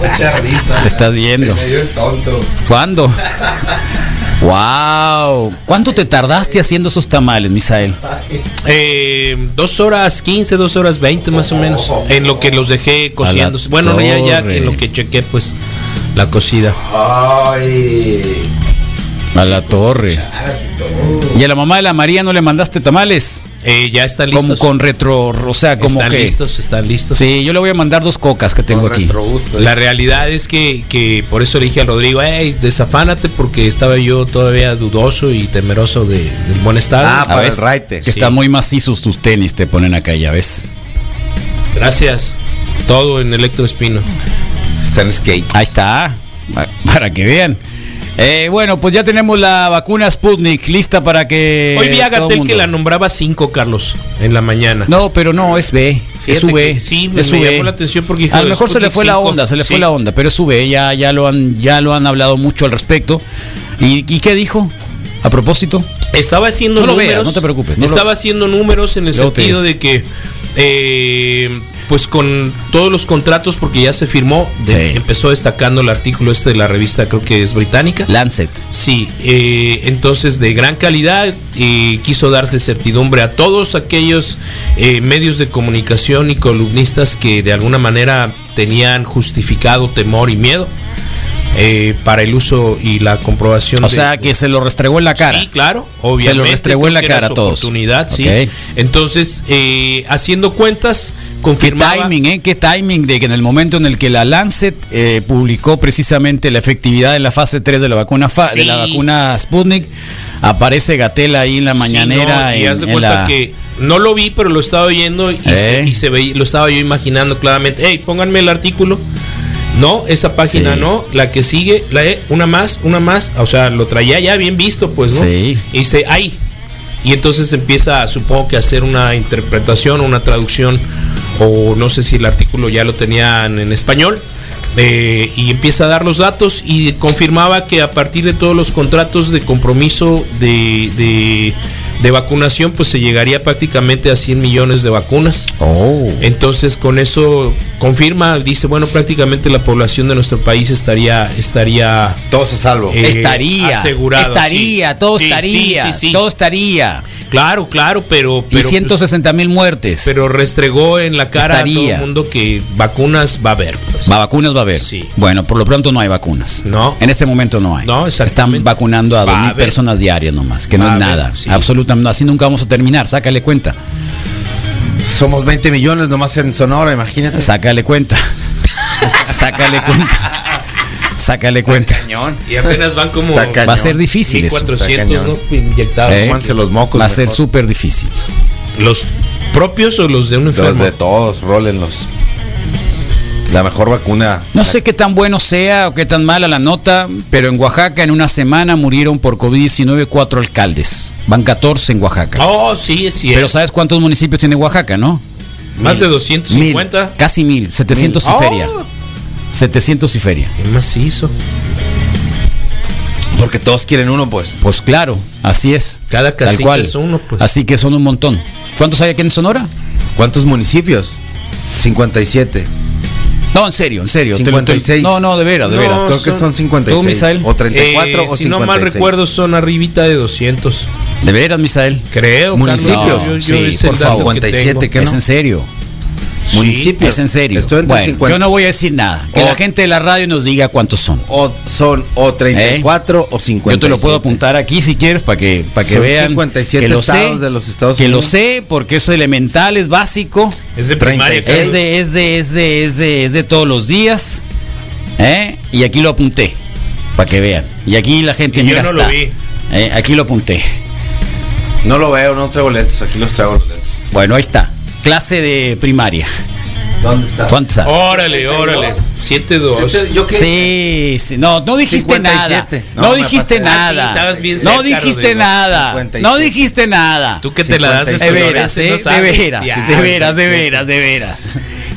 Mucha risa. Te estás viendo. Medio tonto. ¿Cuándo? ¡Wow! ¿Cuánto te tardaste haciendo esos tamales, Misael? Eh, dos horas 15, dos horas 20 más o menos. En lo que los dejé cociendo. Bueno, no, ya, ya en lo que chequé, pues, la cocida. Ay. A la torre. ¿Y a la mamá de la María no le mandaste tamales? Eh, ya están Como listos. con retro, o sea, como están que... listos, están listos. Sí, yo le voy a mandar dos cocas que tengo aquí. La realidad es que, que por eso le dije a Rodrigo, hey, desafánate porque estaba yo todavía dudoso y temeroso de, del buen estado. Ah, para ¿ves? el raite. Que Sí. están muy macizos tus tenis, te ponen acá, ya ves. Gracias. Todo en electroespino. Está en skate. Ahí está, para que vean. Eh, bueno, pues ya tenemos la vacuna Sputnik lista para que. Hoy vi a Gatel que la nombraba 5, Carlos, en la mañana. No, pero no, es B. es V. Sí, me, es me llamó la atención porque A lo mejor se le fue la onda, se le fue la onda, pero es V. Ya, ya, lo han, ya lo han hablado mucho al respecto. ¿Y, y qué dijo? A propósito. Estaba haciendo No lo números. veas, no te preocupes, no estaba lo- haciendo números en el te sentido de que, eh, pues con todos los contratos, porque ya se firmó, de- Sí. empezó destacando el artículo este de la revista, creo que es británica. Lancet. Sí, eh, entonces de gran calidad y quiso darse certidumbre a todos aquellos eh, medios de comunicación y columnistas que de alguna manera tenían justificado temor y miedo eh, para el uso y la comprobación. O de- sea, que se lo restregó en la cara. Sí, claro, obviamente. Se lo restregó en la cara a todos. Oportunidad, sí. Ok. Entonces, eh, haciendo cuentas, Qué confirmaba. timing, ¿eh? Qué timing de que en el momento en el que la Lancet eh, publicó precisamente la efectividad en la fase 3 de la vacuna fa- de la Sí. vacuna Sputnik, aparece Gatel ahí en la Sí, mañanera no, y en, de en cuenta la- que no lo vi, pero lo estaba oyendo y, ¿Eh? se, y se veía- lo estaba yo imaginando claramente. Hey, pónganme el artículo. No, esa página Sí. no, la que sigue, la E, una más, una más, o sea, lo traía ya bien visto, pues, ¿no? Sí. Y dice, ahí. Y entonces empieza, supongo que a hacer una interpretación, una traducción, o no sé si el artículo ya lo tenían en español. eh, y empieza a dar los datos y confirmaba que a partir de todos los contratos de compromiso de, de, de vacunación, pues se llegaría prácticamente a 100 millones de vacunas. Oh. Entonces con eso confirma, dice, bueno, prácticamente la población de nuestro país estaría, estaría Todos a salvo. eh, estaría, asegurado, estaría, sí. todo Sí, estaría, sí, sí, sí. todo estaría. Claro, claro, pero, Y pero, pues, 160 mil muertes. pero restregó en la cara a todo Estaría. el mundo que vacunas va a haber. pues. Va, vacunas va a haber. Sí. Bueno, por lo pronto no hay vacunas. No. En este momento no hay. No, Están vacunando a Va a 2.000 haber. personas diarias nomás, que Va no es nada. sí. Absolutamente. Así nunca vamos a terminar. Sácale cuenta. Somos 20 millones nomás en Sonora, imagínate. Sácale cuenta. Sácale cuenta. Sácale cuenta. Cañón. Y apenas van como Está cañón. Va a ser difícil eso. 1400 Está ¿no? cañón. inyectados. ¿Eh? Los mocos. Va a ser súper difícil. ¿Los propios o los de un Los enfermo? de todos, rólenlos. La mejor vacuna. No sé qué tan bueno sea o qué tan mala la nota, pero en Oaxaca en una semana murieron por COVID-19 cuatro alcaldes. Van 14 en Oaxaca. Oh, sí, es cierto. Pero ¿sabes cuántos municipios tiene Oaxaca, no? Más de 250. Casi mil, 700 y Mil. feria. Oh. 700 y feria. ¿Qué macizo? Porque todos quieren uno, pues. Pues claro, así es. Cada cual. es uno, pues. Así que son un montón. ¿Cuántos hay aquí en Sonora? ¿Cuántos municipios? 57. No, en serio, en serio. te lo- te- 56. no, no, de veras, de No, veras. creo que son 56. ¿Tú, Misael? O 34 Eh, o 56. si no mal recuerdo, son arribita de 200. De veras, Misael. Creo, Municipios. Carlos. Yo- yo Sí, por favor. que 57, tengo. ¿qué Es en serio. Municipios. Es en serio. Estoy entre Bueno, 50. yo no voy a decir nada. Que O- la gente de la radio nos diga cuántos son. O son o 34 o 50. ¿Eh? Yo te lo puedo apuntar aquí si quieres para que, para que Son vean 57 que lo estados sé, de los Estados que Unidos. lo sé porque eso es elemental, es básico, Es de primaria. 36. es de, es de, es de, es de, es de todos los días, ¿eh? Y aquí lo apunté para que vean. Y aquí la gente Y yo mira no lo está. vi. ¿eh? Aquí lo apunté. No lo veo, no traigo lentes. Aquí los traigo los lentes. Bueno, ahí está. Clase de primaria. ¿Dónde está? ¿Cuántas? Órale, órale. 7-2. Siete- Yo que Sí, sí, no, no dijiste 57. nada. No, dijiste. Ah, sí, nada. bien no cerca, dijiste Rodrigo. nada. 57. No dijiste nada. Tú que te la das de De 56. veras, ¿eh? de veras, Ya, de veras, de veras, de veras.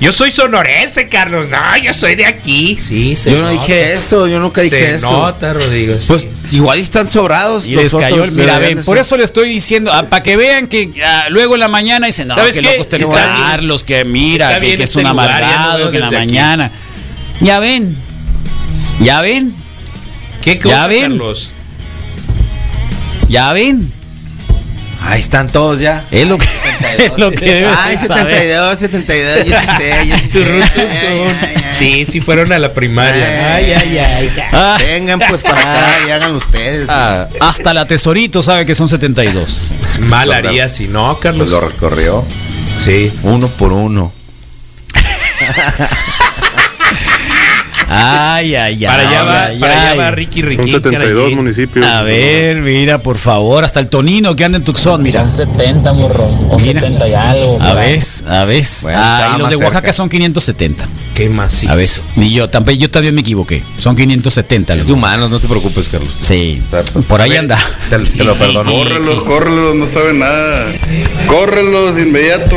Yo soy sonorense, Carlos. No, yo soy de aquí. Sí, se Yo no nota. dije eso, yo nunca dije Se eso. nota, Rodrigo. sí. Pues igual están sobrados. Y los les cayó otros el. Mira, ven, por eso le estoy diciendo, para que vean que ah, luego en la mañana dicen, no, ¿Sabes que qué? locos bien. Carlos, que mira, que, es este un lugar, ya no amargado, que en la aquí. mañana. Ya ven, ya ven, ¿Qué cosa, ya ven. Carlos? ya ven. Ahí están todos ya. Es lo que, es lo que debes Ay, de saber. 72, 72, yo sí sé, yo sí sé. Turrún, Ay, turrún. ay, ay, ay. Sí, sí fueron a la primaria. Ay, Ay, ay, ay. Ah, Vengan pues para acá y háganlo ustedes. ah, hasta la tesorito sabe que son 72. Mal haría si no, Pues Carlos. lo recorrió Sí. uno por uno. Ay, ay, ay. Para allá va, ay, para allá ay. va Ricky Ricky. Son 72 municipios. A ver, mira, por favor, hasta el Tonino que anda en Tucson, mira. Son 70, morro. O Mira. 70 y algo. A ver, a ver. Bueno, Ah, y los de Oaxaca cerca. son 570. Qué más A ver, ni yo, tampoco, yo también me equivoqué. Son 570. Es humanos, no te preocupes, Carlos. Sí, por ahí anda. Te, te lo perdono. Córrelos, córrelos, no saben nada. Córrelos de inmediato.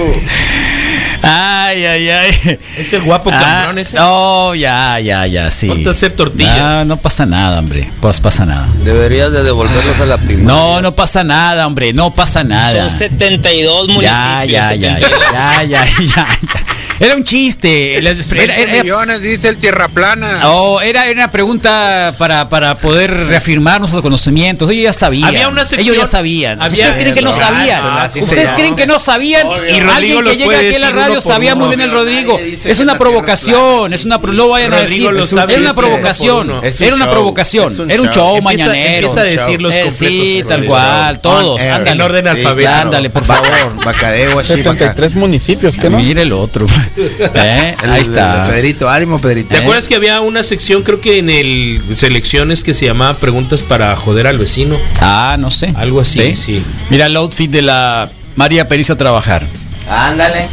Ay, ay, ay. Es el guapo Ah, ese. No, ya, ya, ya, sí. Ponte a hacer tortillas. No, no pasa nada, hombre. Pues pasa nada. Deberías de devolverlos a la primaria. No, no pasa nada, hombre. No pasa nada. Son 72 municipios. Ya, ya, ya, 72. ya, ya, ya, ya. Era un chiste. Era, era- era- millones, dice el tierra plana. Oh, era, era una pregunta para, para poder reafirmar nuestros conocimientos. Ellos ya sabían. Había una sección- Ellos ya sabían. había- ¿Ustedes creen que no sabían? se ¿Ustedes creen que no sabían? Y Alguien que llega aquí a la radio sabía muy bien el Rodrigo. Es una provocación, es una lo vayan a decir. lo Es una provocación. Era una provocación. Era un show. mañanero. empieza a decir los completos Sí, tal cual, todos. Ándale. En orden alfabético. Ándale, por favor. Bacadeo, así, baca- 73 municipios, ¿qué no? Mire el otro. Eh, El- Ahí está. el Pedrito, ánimo, Pedrito. ¿Te acuerdas que había una sección, creo que en el selecciones que se llamaba preguntas para joder al vecino? Ah, no sé. Algo así, sí. Mira el outfit de la María Periza a trabajar. Ándale.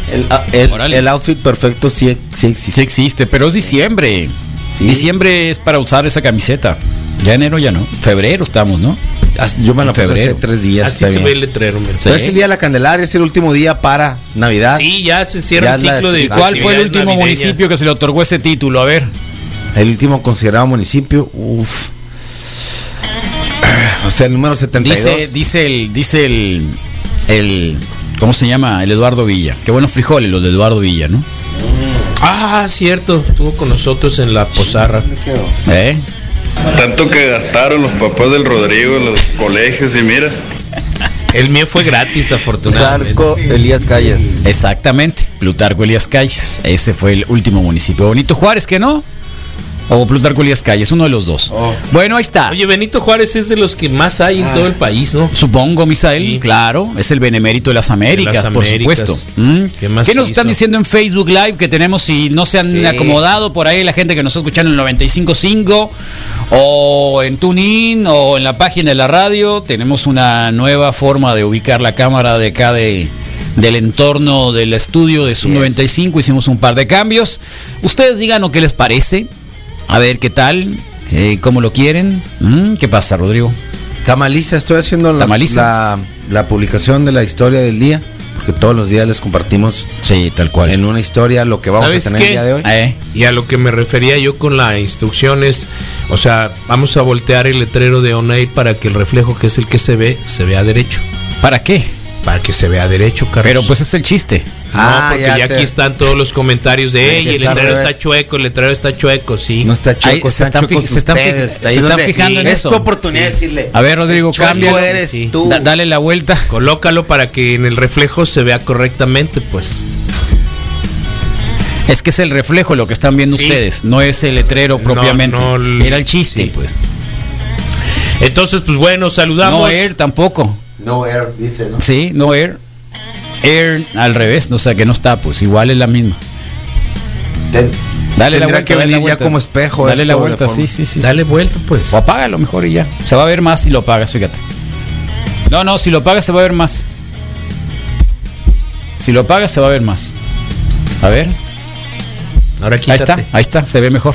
El, el- outfit perfecto sí, sí existe. Sí existe, pero es diciembre. Sí. Diciembre es para usar esa camiseta. Ya enero ya no. Febrero estamos, ¿no? Yo me la puse hace tres días. Así se bien. ve el letrero. Sí. Pero es el día de la Candelaria, es el último día para Navidad. Sí, ya se cierra Ya el la- ciclo de ¿Cuál fue el último navideñas. municipio que se le otorgó ese título? A ver. El último considerado municipio. Uf. O sea, el número 72. Dice, dice el, dice el, el, ¿cómo se llama? El Eduardo Villa. Qué buenos frijoles los de Eduardo Villa, ¿no? Ah, cierto, estuvo con nosotros en la posarra. ¿Dónde quedó? ¿Eh? Tanto que gastaron los papás del Rodrigo en los colegios y mira. El mío fue gratis, afortunadamente. Plutarco Elías Calles. Exactamente. Plutarco Elías Calles. Ese fue el último municipio. Bonito Juárez, ¿que no? O Plutarco Elías Calles, uno de los dos. Oh. Bueno, ahí está. Oye, Benito Juárez es de los que más hay en todo el país, ¿no? Supongo, Misael, Sí. claro, es el benemérito de las Américas, De las por Américas. supuesto. ¿Mm? ¿Qué más nos hizo? están diciendo en Facebook Live que tenemos si no se han Sí. acomodado por ahí la gente que nos está escuchando en el 95.5 o en TuneIn o en la página de la radio? Tenemos una nueva forma de ubicar la cámara de acá de del entorno del estudio de Sub 95, hicimos un par de cambios. Ustedes digan qué les parece. A ver qué tal, eh, cómo lo quieren. ¿Mm? ¿Qué pasa, Rodrigo? Tamaliza, estoy haciendo la, Tamaliza. la, la publicación de la historia del día. Porque todos los días les compartimos Sí, tal cual. en una historia lo que vamos a ¿Sabes tener qué? el día de hoy. Eh, Y a lo que me refería yo con la instrucción es, o sea, vamos a voltear el letrero de On Air para que el reflejo que es el que se ve, se vea derecho. ¿Para qué? Para que se vea derecho, Carlos. Pero pues es el chiste. No, Ah, porque ya ya, te- aquí están todos los comentarios de, ey, el letrero está chueco, el letrero está chueco, sí. No está Ahí chico, se están chuecos se están ustedes. se Ahí fijando en es eso. tu oportunidad de decirle. A ver, Rodrigo, Chueco cámbialo. eres Sí. tú. Da- dale la vuelta. Colócalo para que en el reflejo se vea correctamente, pues. Es que es el reflejo lo que están viendo Sí. ustedes, no es el letrero propiamente. no el- Era el chiste, sí. pues. Entonces, pues bueno, saludamos. No air tampoco. No air, dice, ¿no? Sí, no air. Air al revés, o sea que no está, pues igual es la misma. Ten- Dale la Tendrá vuelta. que dale la venir ya vuelta. como espejo Dale la vuelta, sí, sí, sí. Dale vuelta, pues. O apágalo mejor y ya. Se va a ver más si lo apagas, fíjate. No, no, si lo apagas se va a ver más. Si lo apagas se va a ver más. A ver. Ahora Ahí quítate. está, ahí está, se ve mejor.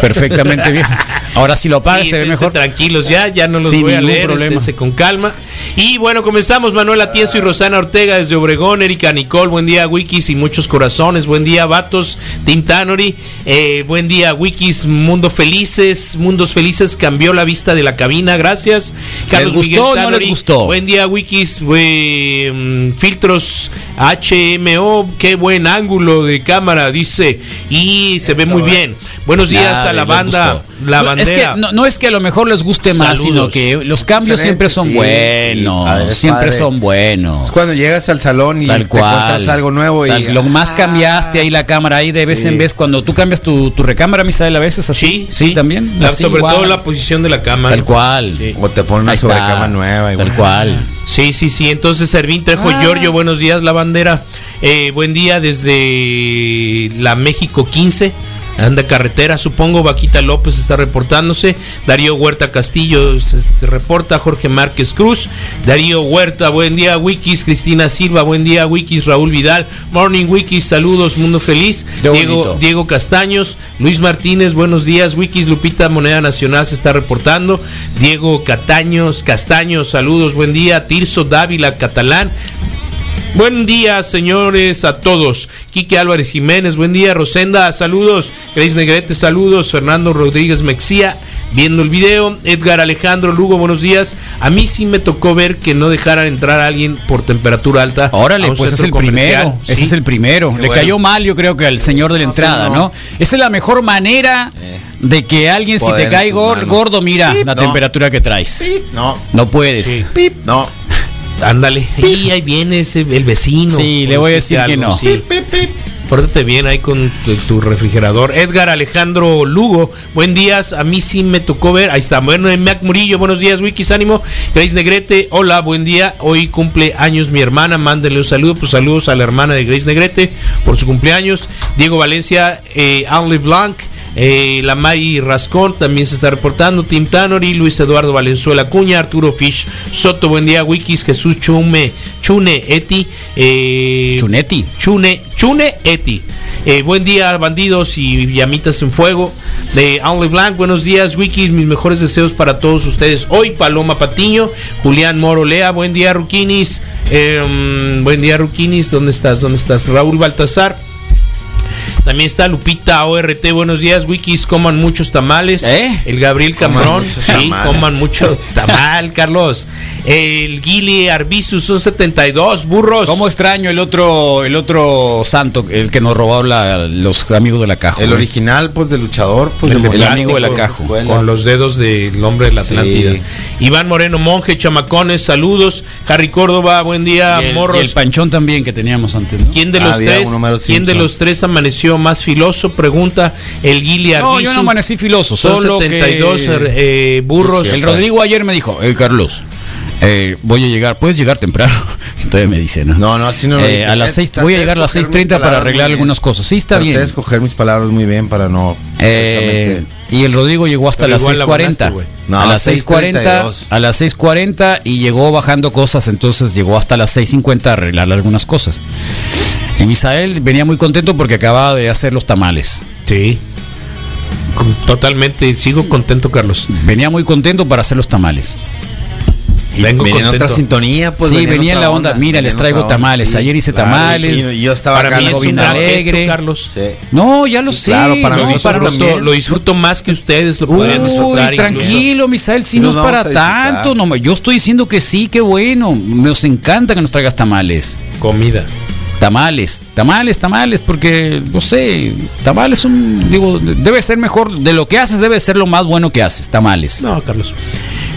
Perfectamente bien. Ahora si lo apagas Sí, se ve mejor. tranquilos ya, ya no los Sin voy a leer, problema. con calma. Y bueno, comenzamos Manuel Atienzo y Rosana Ortega desde Obregón, Erika Nicole, buen día Wikis y muchos corazones, buen día Vatos, Tim Tannery, eh, buen día Wikis, Mundo Felices, Mundos Felices, cambió la vista de la cabina, gracias. ¿Les gustó o no les gustó? Buen día Wikis, eh, mm, filtros HMO, qué buen ángulo de cámara, dice, y se ve muy bien. Buenos días Nada, a la banda, la No, bandera. Es que no, no es que a lo mejor les guste más, sino que los cambios siempre son sí, buenos. sí, padre, es siempre padre. son buenos. Es cuando llegas al salón y Tal te cual. encuentras algo nuevo y Tal- lo más cambiaste ahí la cámara ahí de vez Sí. en vez cuando tú cambias tu, tu recámara, Misael, a veces así. Sí, sí, también. La- así, sobre igual. todo la posición de la cámara. Tal cual. Sí. o te ponen una sobrecama nueva. Tal cual. Sí, sí, sí. Entonces, Servín Trejo Ah. Giorgio, buenos días, la bandera. Eh, buen día desde la México 15. Anda carretera, supongo. Vaquita López está reportándose. Darío Huerta Castillo se reporta. Jorge Márquez Cruz. Darío Huerta, buen día, Wikis. Cristina Silva, buen día, Wikis. Raúl Vidal, Morning Wikis, saludos, mundo feliz. Diego. Diego Castaños, Luis Martínez, buenos días. Wikis Lupita Moneda Nacional se está reportando. Diego Cataños, Castaños, saludos, buen día. Tirso Dávila, catalán. Buen día, señores, a todos. Quique Álvarez Jiménez, buen día. Rosenda, saludos. Grace Negrete, saludos. Fernando Rodríguez Mexía, viendo el video. Edgar Alejandro Lugo, buenos días. A mí sí me tocó ver que no dejaran entrar a alguien por temperatura alta. Órale, pues es el primero. Ese es el primero. Qué Le bueno. cayó mal, yo creo que al señor de la entrada, ¿no? Esa es la mejor manera de que alguien, si te cae gordo, mira Pip, la no. temperatura que traes. No, No puedes. Sí. no. Ándale. Y ahí viene ese, el vecino. Sí, le voy a decir que no. sí. Pórtate bien ahí con tu, tu refrigerador. Edgar Alejandro Lugo, buen días. A mí sí me tocó ver. Ahí está. Bueno, Mac Murillo, buenos días. Wikis Ánimo. Grace Negrete, hola, buen día. Hoy cumple años mi hermana. Mándenle un saludo. Pues saludos a la hermana de Grace Negrete por su cumpleaños. Diego Valencia, eh, Henri Blanc. Eh, la May Rascón también se está reportando. Tim Tanori, Luis Eduardo Valenzuela Cuña, Arturo Fish, Soto, buen día, Wikis, Jesús Chume, Chune Eti. eh, Chunetti. Chune, Chune Eti. Eh, buen día, bandidos y llamitas en fuego. De Only Blanc, buenos días, Wikis. Mis mejores deseos para todos ustedes. Hoy, Paloma Patiño, Julián Moro Lea, buen día, Ruquinis. Mm, buen día, Ruquinis. ¿Dónde estás? ¿Dónde estás? Raúl Baltasar. También está Lupita ORT, buenos días, Wikis, coman muchos tamales. ¿Eh? El Gabriel Cambrón, muchos sí, tamales. coman mucho tamal, Carlos. El Guili Arbizu son 72 burros. ¿Cómo extraño el otro, el otro santo, el que nos robó la- los amigos de la caja? El güey? original, pues, de luchador, pues, El, de el amigo de la caja. Con los dedos del hombre de la Sí. Atlántida. Iván Moreno Monje, chamacones, saludos. Harry Córdoba, buen día, Y el, morros. y el panchón también que teníamos antes, ¿no? ¿Quién de los había tres? ¿Quién de los tres amaneció más filoso? Pregunta el Guili No, Arbizu. yo no amanecí filoso, Son solo 72 que- eh, burros. El Rodrigo ayer me dijo, eh, Carlos, eh, voy a llegar, puedes llegar temprano. Entonces me dice, ¿no? No, no, así no lo Eh, a las Eh, seis, traté voy a llegar a las escoger mis 6.30 para arreglar algunas cosas. Sí, está Traté bien. de escoger mis palabras muy bien para no. Eh, y el Rodrigo llegó hasta Pero las igual la 6.40. ganaste, güey. No, a las 6.40, 6:32. a las 6.40 y llegó bajando cosas, entonces llegó hasta las 6.50 a arreglar algunas cosas. Y Misael venía muy contento porque acababa de hacer los tamales. Sí. Totalmente, sigo contento, Carlos. Venía muy contento para hacer los tamales. Y Vengo venía en otra sintonía, pues. sí, en venía en la onda. Mira, venía les traigo tamales. sí, Ayer hice claro, tamales. y yo estaba Para mí es bien alegre. gesto, Carlos. Sí. No, ya lo Sí, sé. claro, para no, nosotros para Lo- disfruto más que ustedes lo Uy, podrían disfrutar. incluso. tranquilo, Misael, si no es para tanto. No, yo estoy diciendo que sí, qué bueno. Nos encanta que nos traigas tamales. Comida. Tamales, tamales, tamales, porque, no sé, tamales son, digo, debe ser mejor, de lo que haces debe ser lo más bueno que haces, tamales. No, Carlos.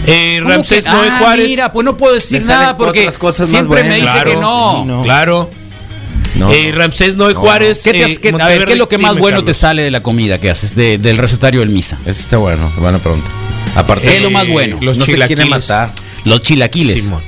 Eh, ¿Cómo Ramsés que- Noé Ah, Juárez. Mira, pues no puedo decir nada porque cosas siempre me dice Claro, que no. sí, no. Claro. No, Eh, no. Ramsés Noé Juárez. ¿Qué te has- eh, qué- a ver, ¿qué es lo que más dime, bueno te sale de la comida que haces, de- del recetario del misa? Ese está bueno, buena pregunta. Aparte, ¿Qué es lo más bueno? Los no se chilaquiles. matar. Los chilaquiles. Simón.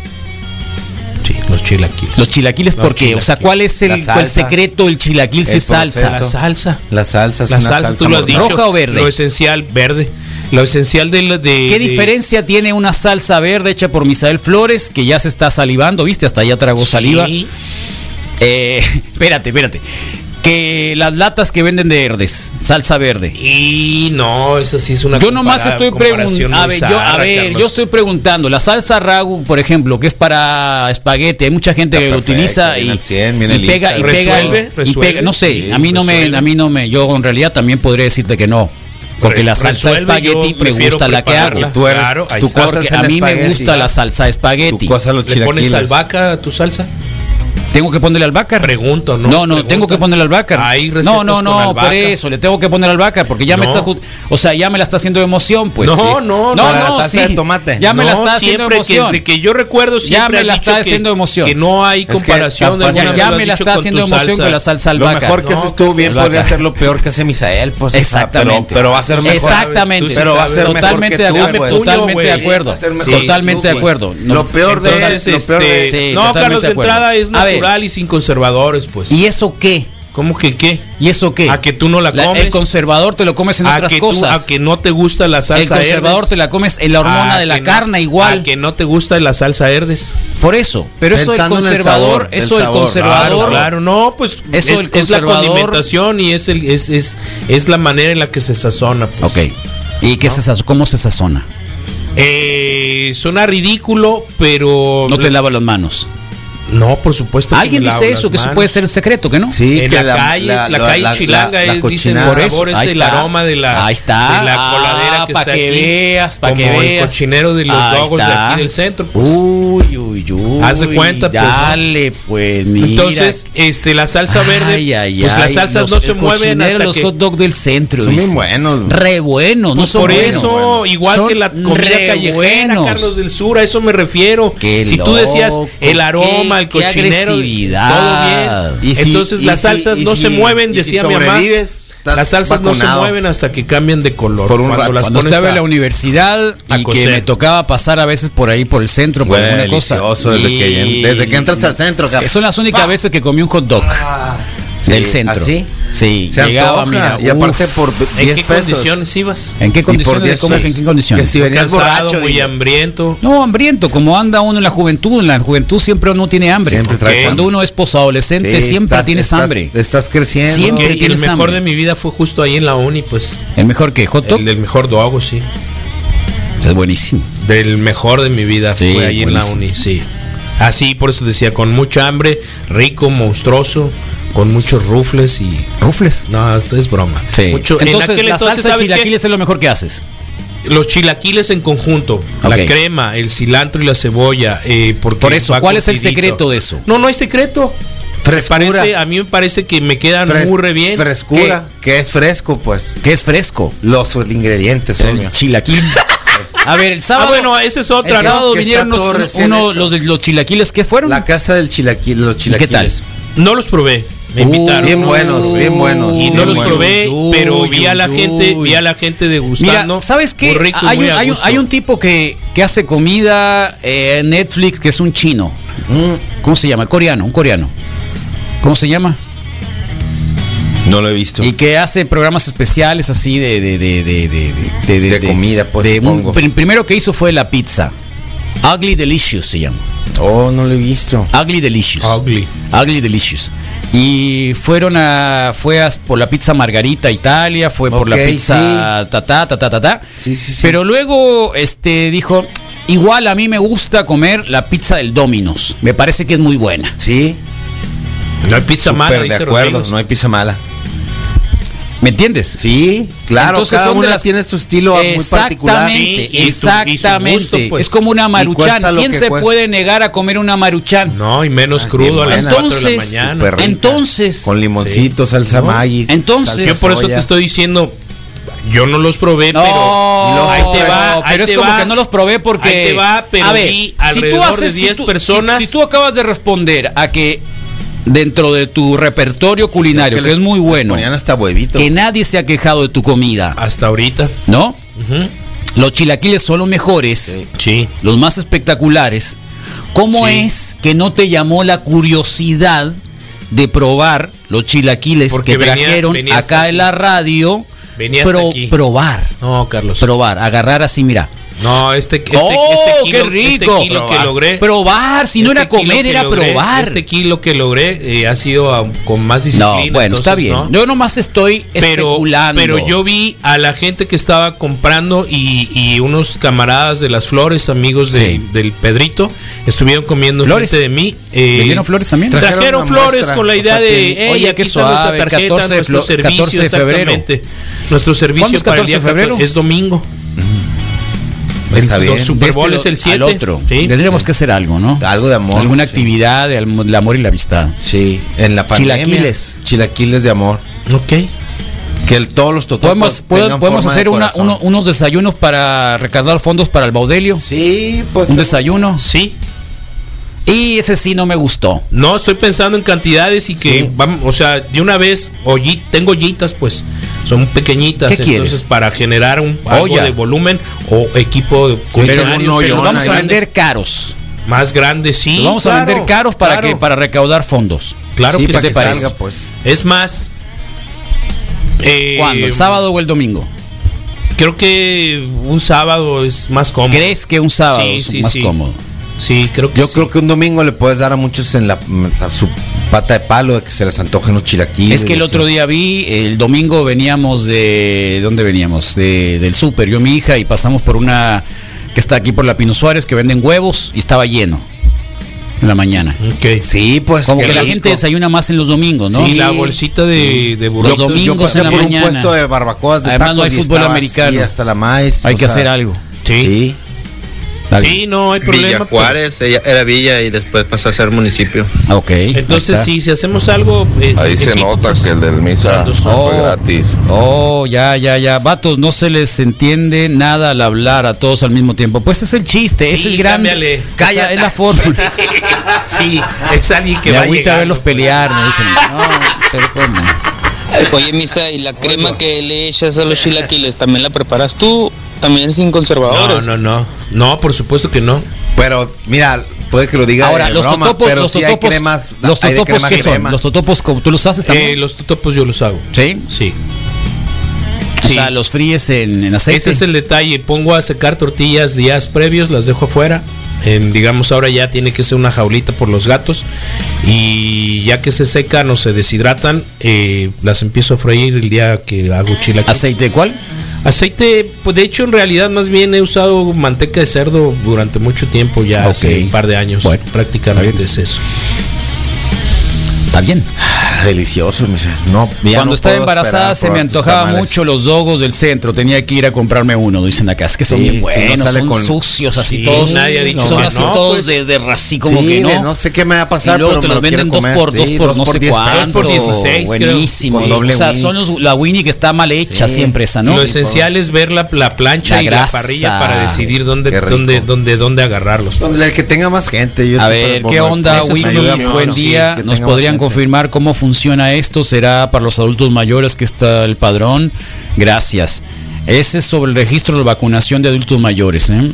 Los chilaquiles. Los chilaquiles, Los ¿por qué? O sea, chilaquiles. ¿cuál es el, secreto del chilaquil si es salsa? La salsa. La salsa es La una salsa, salsa tú lo has mortal. dicho. ¿Roja o verde? Lo esencial, verde. Lo esencial de la de. ¿Qué de- diferencia tiene una salsa verde hecha por Misael Flores, que ya se está salivando, viste? Hasta ya tragó saliva. Eh, espérate, espérate. Que las latas que venden de verdes, salsa verde. Y no, eso sí es una. Yo nomás estoy preguntando. A muy ver, yo, a zarra, ver, Carlos. yo estoy preguntando. La salsa ragu, por ejemplo, que es para espagueti, hay mucha gente Está que lo utiliza y, viene al 100, viene y lista, pega, y pega, el- y resuelve, pega- no sé, sí, a mí no me, a mí no me, yo en realidad también podría decirte que no, porque la salsa espagueti me gusta la que hago. Tú eres- Claro, a mí me gusta la salsa de espagueti. Tu cosa los ¿Le pones albahaca a tu salsa? Tengo que ponerle albahaca. Pregunto, ¿no? No, no, Pregunta. tengo que ponerle albahaca. Hay No, no, con no, por eso, le tengo que poner albahaca, porque ya me No. está, o sea, ya me la está haciendo de emoción, pues. No, no, no, la no, salsa sí. de tomate. Ya me la No, está haciendo de que, emoción. desde que yo recuerdo Ya siempre me has la está que- haciendo emoción. Que no hay Es que comparación de ya lo me la está haciendo emoción salsa. con la salsa Lo albahaca. mejor que No, haces tú bien podría ser lo peor que hace Misael, pues. Exactamente. Pero, va a ser mejor. Exactamente. Pero va a ser mejor totalmente que de acuerdo, pues. totalmente de acuerdo. Que. No, lo peor de lo peor de Sí, no, Carlos, entrada es ver. Natural y sin conservadores, pues. ¿Y eso qué? ¿Cómo que qué? ¿Y eso qué? A que tú no la La- comes. el conservador te lo comes en a otras que tú- cosas. a que no te gusta la el salsa conservador Herdes. te la comes en la hormona A de la no- carne igual. A que no te gusta la salsa Herdes. Por eso. Pero eso el Pensando en el conservador, sabor, el eso el sabor. conservador. Claro, claro, no, pues Eso es, el es la conservador- condimentación y es el es, es, es la manera en la que se sazona. Pues. Ok. ¿Y qué se saz- cómo se sazona? Eh, suena ridículo, pero No te lavas las manos. No, por supuesto. Alguien dice eso, que eso puede ser el secreto, ¿que no? Sí, en que la, calle, la, calle chilanga la es, dicen Por eso, sabores, ahí el está. aroma de la, Ahí está. de la Ah, coladera que pa' está que aquí, veas, pa' que como veas. el cochinero de los Ahí dogos de está. aquí del centro. Pues. Uy, uy, uy. Haz de cuenta, pues, ¿no? Dale, pues, mira. Entonces, este, la salsa verde, Ay, ay, pues ay, las salsas los- no se mueven hasta los que... hot dogs del centro. Son dice. buenos. Re buenos, no Pues son por eso, igual que la comida callejera. Carlos del Sur, a eso me refiero. Si tú decías el aroma, el qué cochinero, agresividad. todo bien. Y si- Entonces y las si- salsas y no si- se mueven, decía mi mamá. Las salsas no se mueven hasta que cambian de color. Por un Cuando rato. las Cuando estaba a- en la universidad y que me tocaba pasar a veces por ahí por el centro por alguna cosa. desde, Y- que, desde que entras al centro. Cap- Son las únicas veces que comí un hot dog Sí, del centro. ¿así? Sí, Se llegaba, antoja, mira, y aparte uf. por ¿En 10 qué pesos. condiciones ibas? ¿En qué Y por condiciones? 10 ¿Cómo que ¿En qué condiciones? Que si venías Cansado, borracho. muy y- hambriento. No, hambriento, como anda uno en la juventud, en la juventud siempre uno tiene hambre. Siempre traes Cuando uno es posadolescente Sí, siempre estás- tienes estás- hambre. Estás creciendo. Siempre. Que- y el tienes mejor hambre. de mi vida fue justo ahí en la uni, pues. ¿El mejor que hot? El del mejor dogo, sí. Es buenísimo. Del mejor de mi vida Sí, fue ahí en la buenísimo. uni, sí. Así, por eso decía, con mucha hambre, rico, monstruoso, con muchos rufles y... Rufles. No, esto es broma. Sí. Mucho, en entonces, aquel la entonces, salsa de ¿sabes qué? chilaquiles es lo mejor que haces. Los chilaquiles en conjunto, la crema, el cilantro y la cebolla. eh, porque Por eso, ¿cuál es el secreto de eso? No, no hay secreto. Frescura. Parece, a mí me parece que me quedan Fres- muy re bien. Frescura. Que es fresco, pues. Que es fresco. Los ingredientes, obvio. El chilaquil. A ver, el sábado. Ah, bueno, esa es el otra, sábado ¿no? Que vinieron unos, recién uno- los, de- los chilaquiles que fueron. La casa del chilaquil, los ¿Y qué chilaquiles. tal? No los probé. Me Uh, invitaron. bien buenos, bien buenos. Y no los buenos. probé, Uy, pero uy, vi a la uy, gente, uy. vi a la gente degustando. Mira, ¿sabes qué? Rico hay, un, a hay un- gusto. hay un tipo que, que hace comida eh, en Netflix que es un chino. Mm, ¿Cómo se llama? Coreano, un coreano. ¿Cómo se llama? no lo he visto. Y que hace programas especiales así de de de de de, de- De comida, pues, de un- pr- primero que hizo fue la pizza. Ugly Delicious se llama. Oh, no lo he visto. Ugly Delicious. Ugly. Ugly Delicious. Y fueron a fue a- por la pizza Margarita Italia, fue por la pizza ta ta ta ta ta ta. Sí, sí, sí. Pero luego este dijo, igual a mí me gusta comer la pizza del Domino's. Me parece que es muy buena. Sí. No hay pizza mala, Súper de dice acuerdo. No hay pizza mala. ¿Me entiendes? Sí, claro. Entonces cada son de una las- tiene su estilo muy particular. Exactamente, Sí, y su- y su exactamente. gusto, pues. Es como una maruchan. ¿Quién se cuesta. puede negar a comer una maruchan? No, y menos Ah, crudo a las buena. 4 de la Entonces, mañana. Rica. Entonces, Con limoncito, salsa No. Entonces- Yo por eso te estoy diciendo, yo no los probé, No, pero ahí te va, ahí pero es te como va. que no los probé porque. Ahí te va, pero a ver, si tú haces de si 10 tú- personas. Si, si tú acabas de responder a que dentro de tu repertorio culinario, que, es muy bueno, Ponían hasta huevito. que nadie se ha quejado de tu comida, Hasta ahorita. ¿no? Los chilaquiles son los mejores, Sí. los más espectaculares. ¿Cómo Sí. es que no te llamó la curiosidad de probar los chilaquiles Porque que venía- trajeron venía acá en la radio? Venía hasta aquí. Probar, No, Carlos. probar, agarrar así, mira. No, este, este, ¡Oh, este kilo, qué rico! este kilo que logré. Probar, si no este era kilo comer, era logré, probar. Este kilo que logré eh, ha sido ah, con más disciplina. no, bueno, está entonces, bien. ¿no? Yo nomás estoy pero, especulando. pero yo vi a la gente que estaba comprando y, y unos camaradas de las flores, amigos de- Sí. del Pedrito, estuvieron comiendo ¿Flores? frente de mí. eh, ¿Vendieron flores también? Trajeron, Trajeron flores muestra, con la o idea sea, de, que- "Ey, Oye, aquí qué está nuestra suave, tarjeta, 14 de nuestro servicio, 14 de febrero. Nuestro servicio ¿Cuándo es para el 14 día de febrero? 14 es domingo. Está El bien. Super De Bowl este es el 7. Al otro. Sí. Tendríamos que hacer algo, ¿no? Algo de amor. Alguna Sí. actividad del el amor y la amistad. Sí, en la pandemia. Chilaquiles. Chilaquiles de amor. Ok. Que el- todos los totopos Podemos, tengan podemos forma de hacer una- corazón. uno- unos desayunos para recaudar fondos para el Baudelio. Sí, pues. Un desayuno. Sí. Y ese sí no me gustó. No, estoy pensando en cantidades y que Sí. vamos, o sea, de una vez, olli- tengo ollitas, pues, son pequeñitas, ¿Qué entonces quieres? para generar un algo Olla. de volumen o equipo de Pero Los una vamos a vender caros. Más grande, sí. Los vamos a vender caros para claro. que para recaudar fondos. Claro Sí, que para que salga, pues. Es más. eh, ¿Cuándo? ¿El sábado o el domingo? Creo que un sábado es más cómodo. ¿Crees que un sábado Sí, es sí, más sí. cómodo? Sí, creo que Yo sí. creo que un domingo le puedes dar a muchos en la a su pata de palo de que se les antojen los chilaquiles. Es que el otro día vi, el domingo veníamos de. ¿Dónde veníamos? De- del súper, yo y mi hija, y pasamos por una que está aquí por la Pino Suárez, que venden huevos, y estaba lleno en la mañana. Ok. Sí, pues. Como que la rico. gente desayuna más en los domingos, ¿no? Sí, la bolsita de, de Los burritos. domingos Yo pasé en la por mañana. un puesto de barbacoas de Además, no tacos hay fútbol americano. hasta la maíz. Hay que sea, hacer algo. Sí. Sí. Sí, no hay Villa problema. pues. Juárez ella- era villa y después pasó a ser municipio. Ok. Entonces, sí, si hacemos algo. eh, Ahí se equipo, nota pues, que el del misa Oh. fue gratis. Oh, ya, ya, ya. Vatos, no se les entiende nada al hablar a todos al mismo tiempo. Pues es el chiste, es el gran. cámbiale. Calla, es la fórmula. sí, es alguien que Me va agüita llegando. verlos pelear, me dicen. No, pero ¿cómo? Oye, Misa, ¿y la crema que le echas a los chilaquiles también la preparas tú? ¿También sin No, conservadores? no, no. No, por supuesto que no. Pero, mira, puede que lo diga Ahora, de los broma, totopos, pero los sí hay cremas. los hay de totopos crema ¿qué son? crema. Los totopos, ¿cómo ¿tú los haces también? Eh, los totopos yo los hago. sí. Sí. O sea, los fríes en, en aceite. Ese es el detalle. Pongo a secar tortillas días previos, las dejo afuera. En, digamos, ahora ya tiene que ser una jaulita por los gatos. Y ya que se secan o se deshidratan, eh, las empiezo a freír el día que hago chilaquiles. ¿Aceite de cuál? Aceite, pues de hecho en realidad más bien he usado manteca de cerdo durante mucho tiempo, ya hace un par de años. Bueno, prácticamente es eso. Está bien. Ah, Delicioso, me dice. No, ya Cuando no estaba embarazada se me antojaba mucho los dogos del centro. Tenía que ir a comprarme uno, dicen acá. Es que son Sí, bien no buenos, sale son con- sucios, así Sí, todos. nadie ha dicho son así no, todos pues. de, de rasí como Sí, que no. no sé qué me va a pasar, y luego pero te los venden dos por dos por dos no por sé 10 cuánto. por 16, creo. Buenísimo. O sea, son los, la Winnie que está mal hecha Sí. siempre esa, ¿no? Lo esencial es ver la, la plancha La y grasa. la parrilla para decidir dónde, dónde, dónde, dónde agarrarlos. El que tenga más gente. Yo A ver, ¿qué onda, Winnie? Buen día. ¿Nos podrían confirmar cómo funciona esto? ¿Será para los adultos mayores que está el padrón? Gracias. Ese es sobre el registro de vacunación de adultos mayores, ¿eh?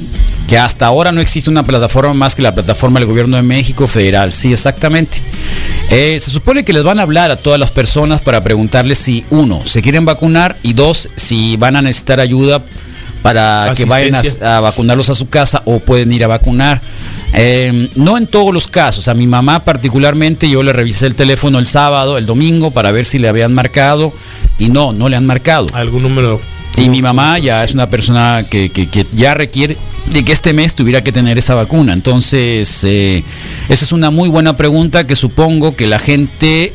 que hasta ahora no existe una plataforma más que la plataforma del gobierno de México federal. Sí, exactamente. Eh, se supone que les van a hablar a todas las personas para preguntarles si, uno, se quieren vacunar y dos, si van a necesitar ayuda para que vayan a vacunarlos a su casa o pueden ir a vacunar. Eh, no en todos los casos. A mi mamá particularmente yo le revisé el teléfono el sábado, el domingo, para ver si le habían marcado y no, no le han marcado. Algún número. Y mi mamá ya es una persona que, que- que ya requiere de que este mes tuviera que tener esa vacuna. Entonces, eh, esa es una muy buena pregunta que supongo que la gente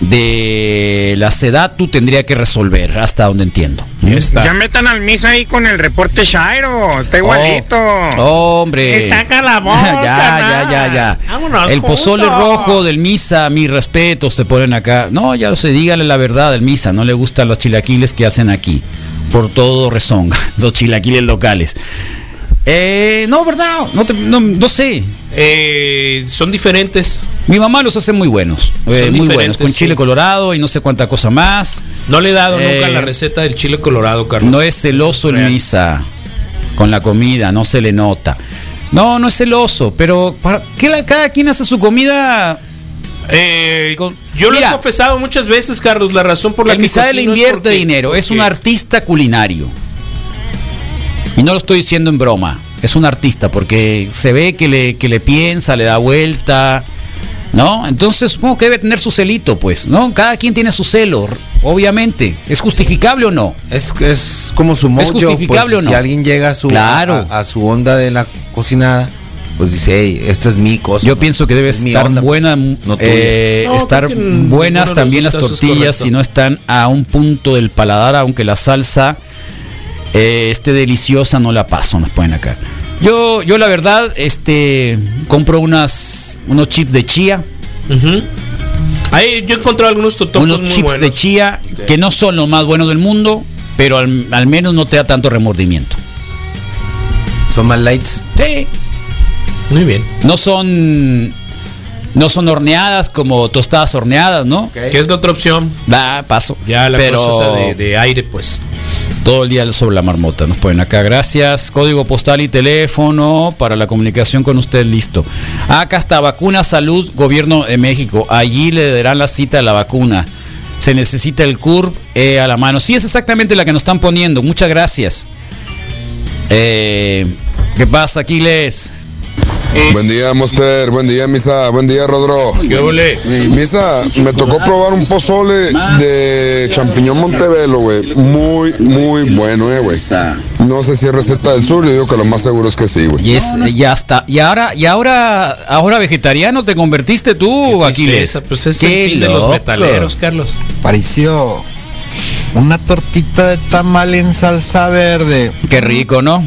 de la SEDATU tendría que resolver, hasta donde entiendo. Ya está. Ya metan al misa ahí con el reporte Shairo. Está igualito. Oh, hombre. Me saca la boca, ya, ya, ya, ya. Vámonos El pozole rojo del misa, mis respetos, te ponen acá. No, ya se dígale la verdad del misa, no le gustan los chilaquiles que hacen aquí. Por todo rezonga, los chilaquiles locales. Eh, no, ¿verdad? No, te- no, no sé. Eh, son diferentes. Mi mamá los hace muy buenos, eh, muy buenos, con sí. chile colorado y no sé cuánta cosa más. No le he dado Eh, nunca la receta del chile colorado, Carlos. No es celoso el misa con la comida, no se le nota. No, no es celoso, pero ¿para qué la- cada quien hace su comida? Eh, yo lo he confesado muchas veces, Carlos, la razón por la el que Misael es invierte porque- dinero, es un artista culinario. Y no lo estoy diciendo en broma, es un artista porque se ve que le, que le piensa, le da vuelta, ¿no? Entonces supongo que debe tener su celito, pues, ¿no? Cada quien tiene su celo, obviamente. ¿Es justificable o no? Es, es como su ¿Es mojo. justificable o no? Si alguien llega a su, Claro. a, a su onda de la cocinada, pues dice, hey, esta es mi cosa. Yo pienso que debe Es estar onda, buena, no eh, No, estar buenas también las tortillas si no están a un punto del paladar, aunque la salsa eh, esté deliciosa, no la paso, nos ponen acá. Yo, yo la verdad, este, compro unas, unos chips de chía, Ujú. Ahí yo he encontrado algunos totopos unos muy chips de chía que no son los más buenos del mundo, pero al, al menos no te da tanto remordimiento. Son más lights. Sí. Muy bien. No son, no son horneadas como tostadas horneadas, ¿no? ¿Qué es la otra opción? Da, paso. Ya la pero, cosa de, de aire, pues. Todo el día sobre la marmota. Nos ponen acá, gracias. Código postal y teléfono para la comunicación con usted, listo. Acá está, vacuna salud, gobierno de México. Allí le darán la cita de la vacuna. Se necesita el CURP eh, a la mano. Sí, es exactamente la que nos están poniendo. Muchas gracias. Eh, ¿Qué pasa, Aquiles? Buen día, Monster. Buen día, Misa. Buen día, Rodro. ¿Qué ole? Misa, me tocó probar un pozole de champiñón Montevelo, güey. Muy, muy bueno, eh, güey. No sé si es receta del sur, yo digo que lo más seguro es que sí, güey. Y es, ya está. Y ahora, y ahora, ahora vegetariano te convertiste tú, Aquiles. Pues es el fin de los metaleros, Carlos. Pareció una tortita de tamal en salsa verde. Qué rico, ¿no?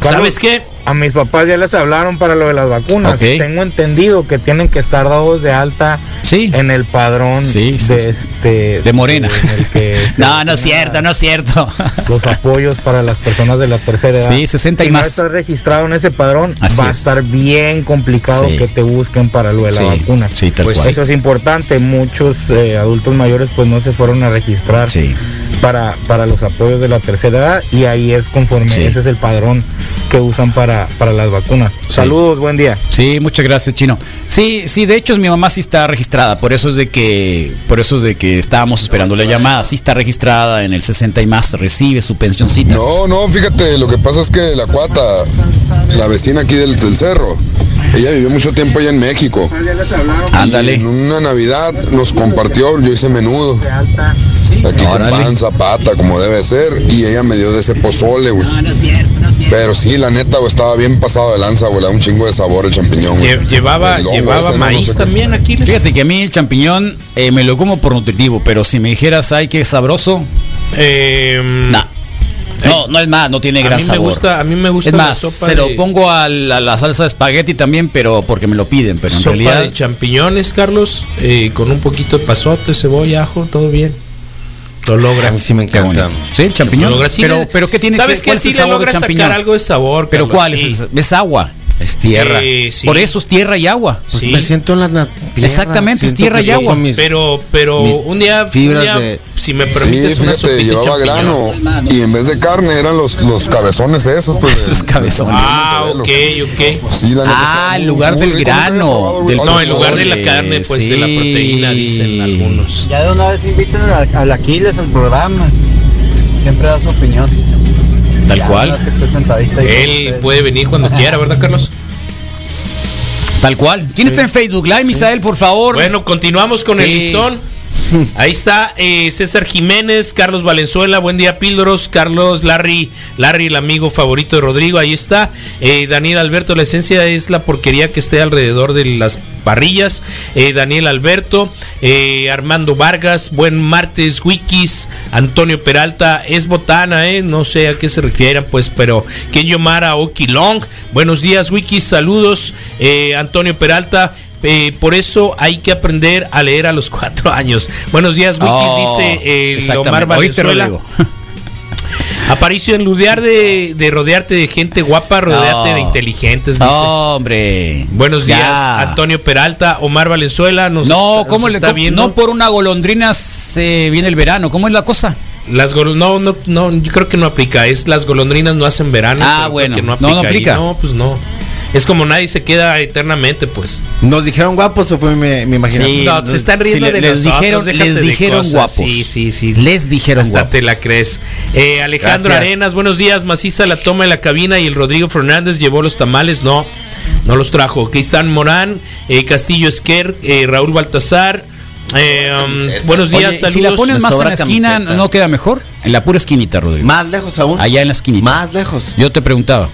¿Sabes qué? A mis papás ya les hablaron para lo de las vacunas. Tengo entendido que tienen que estar dados de alta Sí. en el padrón Sí, sí, de este De Morena. se No, no es cierto, no es cierto. Los apoyos para las personas de la tercera edad. Sí, 60 y si más. no estás registrado en ese padrón, Así va a es. estar bien complicado que te busquen para lo de la vacuna. tal Pues cual. eso es importante. Muchos eh, adultos mayores pues no se fueron a registrar Sí. Para, para los apoyos de la tercera edad y ahí es conforme, Sí. ese es el padrón que usan para, para las vacunas. Saludos, buen día. Sí, muchas gracias, Chino. Sí, sí, de hecho mi mamá sí está registrada, por eso es de que, por eso es de que estábamos esperando la llamada. Sí está registrada en el 60 y más, recibe su pensioncita. No, no, fíjate, lo que pasa es que la cuata, la vecina aquí del, del cerro, ella vivió mucho tiempo allá en México. Ándale. En una Navidad nos compartió, yo hice menudo. Aquí con Órale. pan, zapata, como debe ser. Y ella me dio de ese pozole, güey. Pero sí, la neta, güey, estaba bien pasado de lanza, güey. Un chingo de sabor el champiñón, güey. Llevaba, El llevaba ese, no, no maíz sé también aquí. Fíjate que a mí el champiñón eh, me lo como por nutritivo, pero si me dijeras, ay, qué sabroso, Eh, nah. No, no es más, no tiene a gran mí me sabor. gusta, a mí me gusta es la más, sopa se lo pongo a la, a la salsa de espagueti también, pero porque me lo piden, pero en realidad de champiñones, Carlos, eh, con un poquito de pasote, cebolla, ajo, todo bien. Lo logra. A mí sí me encanta. Sí, el champiñón. Lo logra. Sí pero, pero ¿qué tiene ¿Sabes que qué? cuál es Sí el le sabor logra sacar algo de sabor, Pero Carlos, ¿cuál sí. es? Es agua. Es tierra. Eh, sí. Por eso es tierra y agua. Pues Sí. me siento en la tierra, Exactamente, es tierra y agua. mis- Pero, pero mis un día, un fibras día, de- si me Sí, permites una fíjate, sopita llevaba grano. Y en vez de carne eran los, los cabezones esos, pues. Los cabezones. Ah, ok, ok. Sí, la Ah, en lugar del grano, del No, en lugar de la carne, pues de la sí. proteína, dicen algunos. Ya de una vez inviten a- al Aquiles al programa. Siempre da su opinión. Tal Ya, cual. no es que esté sentadita ahí con Él puede venir cuando quiera, ¿verdad, Carlos? Tal cual. ¿Quién está en Facebook Live, Misael, por favor? Bueno, continuamos con el listón. Ahí está eh, César Jiménez, Carlos Valenzuela, buen día Píldoros, Carlos Larry, Larry el amigo favorito de Rodrigo, ahí está. Eh, Daniel Alberto, la esencia es la porquería que esté alrededor de las parrillas. Eh, Daniel Alberto, eh, Armando Vargas, buen martes, Wikis, Antonio Peralta, es botana, eh, no sé a qué se refieran, pues, pero Kenyo Mara, Oki Long, buenos días, Wikis, saludos, eh, Antonio Peralta. Eh, por eso hay que aprender a leer a los cuatro años. Buenos días, Wikis, Oh, dice eh. Omar ¿Oíste, Valenzuela. Aparicio en de, de rodearte de gente guapa, rodearte No. de inteligentes, dice. Hombre. Buenos Ya. días, Antonio Peralta, Omar Valenzuela. Nos No, está, ¿cómo nos le está viendo? No por una golondrina se viene el verano. ¿Cómo es la cosa? Las gol- no, no, no, yo creo que no aplica. Es las golondrinas no hacen verano. Ah, bueno. No, no no aplica. No, pues no. Es como nadie se queda eternamente, pues. ¿Nos dijeron guapos o fue mi, mi imaginación? Sí, No, se están riendo de les nosotros, dijeron, les dijeron guapos. Sí, sí, sí. Les dijeron Hasta guapos. te la crees. Eh, Alejandro Gracias. Arenas, buenos días. Maciza la toma en la cabina y el Rodrigo Fernández llevó los tamales. No, no los trajo. Cristán Morán, eh, Castillo Esquer, eh, Raúl Baltasar. eh, um, buenos días, Oye, saludos. si la pones más en la esquina, camiseta. ¿no queda mejor? En la pura esquinita, Rodrigo. Más lejos aún. Allá en la esquinita. Más lejos. Yo te preguntaba.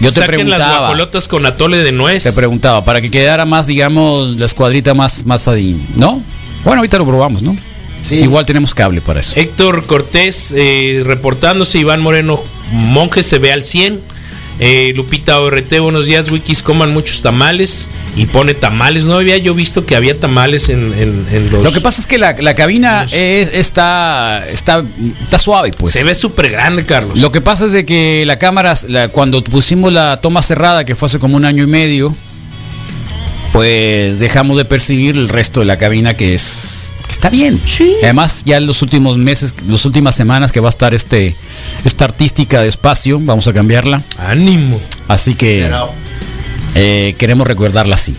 Yo te Saquen las preguntaba. guajolotas con atole de nuez. Te preguntaba, para que quedara más, digamos, la escuadrita más, más ahí, ¿no? Bueno, ahorita lo probamos, ¿no? Sí. Igual tenemos cable para eso. Héctor Cortés eh, reportándose, Iván Moreno Monje se ve al 100. Eh, Lupita ORT, buenos días, Wikis, coman muchos tamales. Y pone tamales, no había yo visto que había tamales en, en- en los... Lo que pasa es que la, la cabina los- es- está, está, está suave, pues. se ve súper grande, Carlos. Lo que pasa es de que la cámara, la- cuando pusimos la toma cerrada, que fue hace como un año y medio, pues dejamos de percibir el resto de la cabina que es que Está bien. Sí. Además, ya en los últimos meses, las últimas semanas que va a estar este esta artística de espacio, vamos a cambiarla. Ánimo. Así que eh, queremos recordarla así.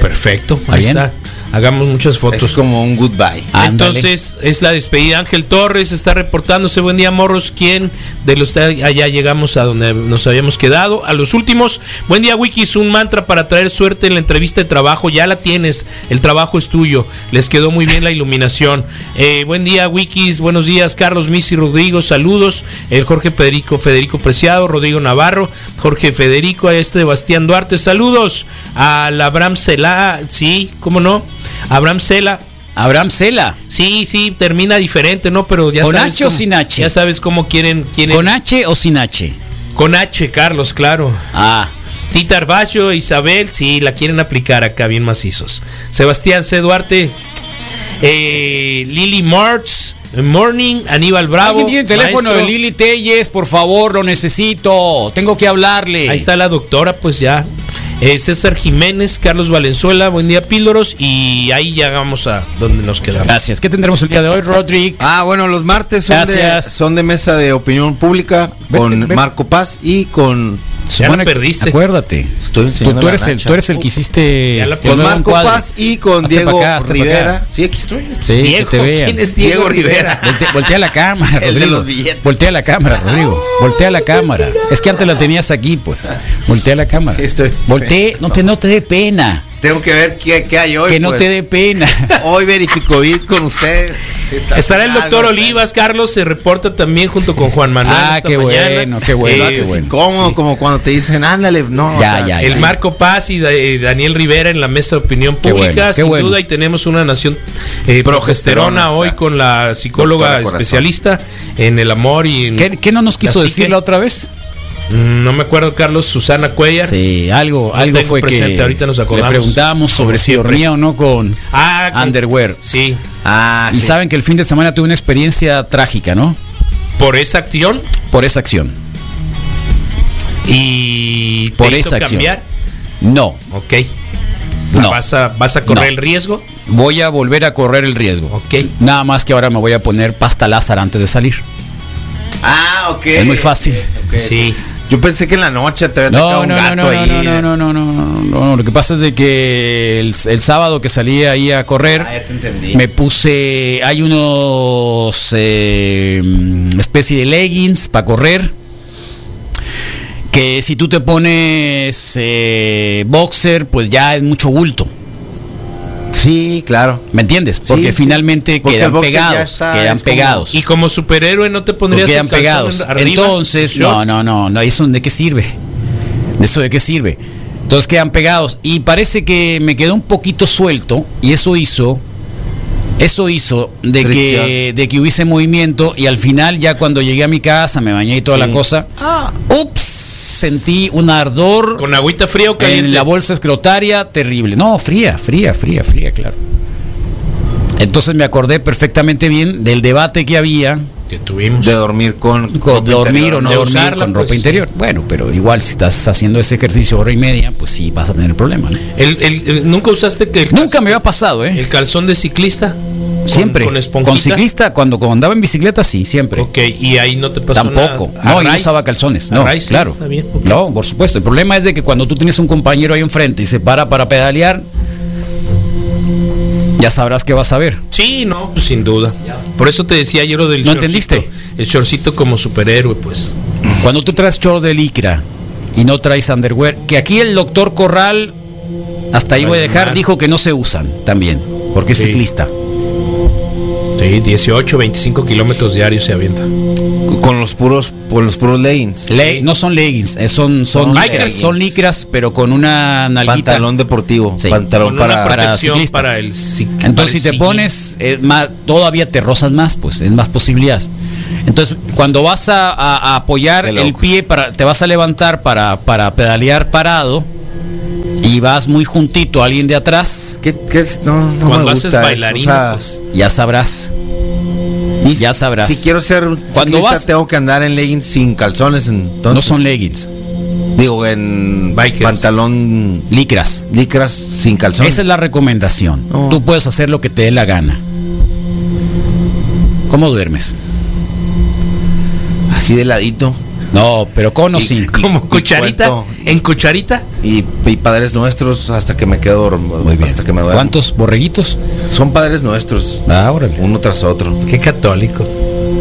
Perfecto. ¿Está Ahí bien? está. Hagamos muchas fotos. Es como un goodbye. Ándale. Entonces es la despedida. Ángel Torres está reportándose. Buen día, morros. ¿Quién de los de allá llegamos a donde nos habíamos quedado? A los últimos. Buen día, Wikis. Un mantra para traer suerte en la entrevista de trabajo. Ya la tienes. El trabajo es tuyo. Les quedó muy bien la iluminación. Eh, buen día, Wikis. Buenos días, Carlos Misi Rodrigo. Saludos. El Jorge Federico Federico Preciado, Rodrigo Navarro, Jorge Federico, a este Bastián Duarte. Saludos. Al Abraham Celá. Sí, ¿cómo no? Abraham Cela. Abraham Cela. Sí, sí, termina diferente, ¿no? Pero ya ¿Con sabes H o sin H? Ya sabes cómo quieren, quieren. ¿Con H o sin H? Con H, Carlos, claro. Ah. Tita Arballo, Isabel, sí, la quieren aplicar acá bien macizos. Sebastián C. Duarte, eh, Lily March, Morning, Aníbal Bravo. ¿Alguien tiene el teléfono maestro. de Lili Telles? Por favor, lo necesito. Tengo que hablarle. Ahí está la doctora, pues ya. Eh, César Jiménez, Carlos Valenzuela, buen día, Píldoros. Y ahí ya vamos a donde nos quedamos. Gracias. ¿Qué tendremos el día de hoy, Rodríguez? Ah, bueno, los martes son de, Gracias. son de mesa de opinión pública con Vete, vete. Marco Paz y con. Ya Supone la perdiste. Acuérdate. Estoy Tú, enseñando tú la eres el, tú eres el que hiciste. Con Marco. Paz y con Diego acá, Rivera. Sí, aquí estoy. Sí, Diego, que te vean. ¿quién es Diego, Diego Rivera? Voltea, voltea la cámara, El de Rodrigo. los billetes. Voltea la cámara, Rodrigo. Voltea la cámara. Es que antes la tenías aquí, pues. Voltea la cámara. Sí, estoy- Voltee, no te, no te dé pena. Tengo que ver qué, qué hay hoy. que no pues. te dé pena. Hoy verifico bit con ustedes. Sí, está Estará el doctor Olivas, Carlos, se reporta también junto con Juan Manuel. Ah, esta qué mañana. bueno, qué bueno, Eh, qué bueno. incómodo, Sí. como cuando te dicen, ándale, no. Ya, ya, El ya. Marco Paz y eh, Daniel Rivera en la mesa de opinión Qué pública, bueno, qué sin bueno. duda, y tenemos una nación eh, progesterona Progesterona hoy con la psicóloga especialista en el amor y en- ¿Qué, qué no nos quiso decir la otra vez? No me acuerdo, Carlos, Susana Cuellar. Sí, algo, No algo fue presente, que ahorita nos acordamos. le preguntábamos sobre si dormía o no con Ah, con- underwear. Sí, Ah, Y sí. saben que el fin de semana tuve una experiencia trágica, ¿no? por esa acción Por esa acción. y te Por hizo esa acción. cambiar. No, Ok. No. ¿Vas a, vas a correr No. el riesgo? voy a volver a correr el riesgo. Ok. Nada más que ahora me voy a poner pasta Lázaro antes de salir. Ah, ok. Es muy fácil. Sí. Yo pensé que en la noche te había tocado No, un no, no, gato no, ahí. no, no, no, no, no, no, no, no. Lo que pasa es de que el, el sábado que salí ahí a correr, Ah, ya te entendí. me puse, hay unos eh, especie de leggings para correr. Que si tú te pones eh, boxer, pues ya es mucho bulto. Sí, claro. ¿Me entiendes? Porque sí. finalmente Porque quedan pegados. está, quedan es como- pegados. Y como superhéroe no te pondrías quedan pegados. arriba, Entonces, no, no, no, no, ¿eso de qué sirve? ¿De eso de qué sirve? Entonces quedan pegados. Y parece que me quedó un poquito suelto. Y eso hizo. Eso hizo de que, de que hubiese movimiento. Y al final, ya cuando llegué a mi casa, me bañé y toda Sí. la cosa. Ups, sentí un ardor ¿Con agüita fría o caliente? en la bolsa escrotaria terrible. No, fría, fría, fría, fría, claro. Entonces me acordé perfectamente bien del debate que había que tuvimos. De dormir con. con ropa dormir interior, o no de dormir usarla, con pues, ropa sí. interior. Bueno, pero igual si estás haciendo ese ejercicio hora y media, pues sí vas a tener problema. ¿no? El- el- el- ¿Nunca usaste que el, Nunca me había pasado, ¿eh? el calzón de ciclista? Con- siempre. Con, Con, ciclista, cuando, cuando andaba en bicicleta, sí, siempre. Ok, y ahí no te pasó Tampoco. nada. No, yo usaba calzones. No, raíz, claro. está bien, ok. No, por supuesto. El problema es de que cuando tú tienes un compañero ahí enfrente y se para para pedalear, ya sabrás qué vas a ver. Sí, no, pues, sin duda. Por eso te decía yo lo del ¿No shortcito. entendiste? El shortcito como superhéroe, pues. Cuando tú traes short de licra y no traes underwear, que aquí el doctor Corral, hasta ahí voy a dejar, dijo que no se usan también, porque es Sí. ciclista. Sí, 18, 25 kilómetros diarios se avienta. Con los puros, con los puros leggings. Le- no son leggings, eh, son, son, Son licras, son licras, pero con una nalguita. Pantalón deportivo. Sí. Pantalón para. para protección ciclista. para el cic- para Entonces, el si te pones, eh, más, todavía te rozas más, pues es más posibilidades. Entonces, cuando vas a, a- a apoyar el pie, para, te vas a levantar para, para pedalear parado y vas muy juntito a alguien de atrás, ¿Qué, qué es? No, no Cuando me haces gusta eso, bailarín, o sea, pues. ya sabrás. y ya sabrás. Si quiero ser un Cuando ciclista, vas- tengo que andar en leggings sin calzones. Entonces, no son leggings, Digo, en Bikers. pantalón licras. licras sin calzones. Esa es la recomendación. Tú puedes hacer lo que te dé la gana. ¿Cómo duermes? Así de ladito. No, pero con o sin. Como cucharita, cuento. en cucharita. Y, y padres nuestros hasta que me quedo dormido. Muy bien. Hasta que me duermo. ¿Cuántos borreguitos? Son padres nuestros. Ah, órale. Uno tras otro. Qué católico.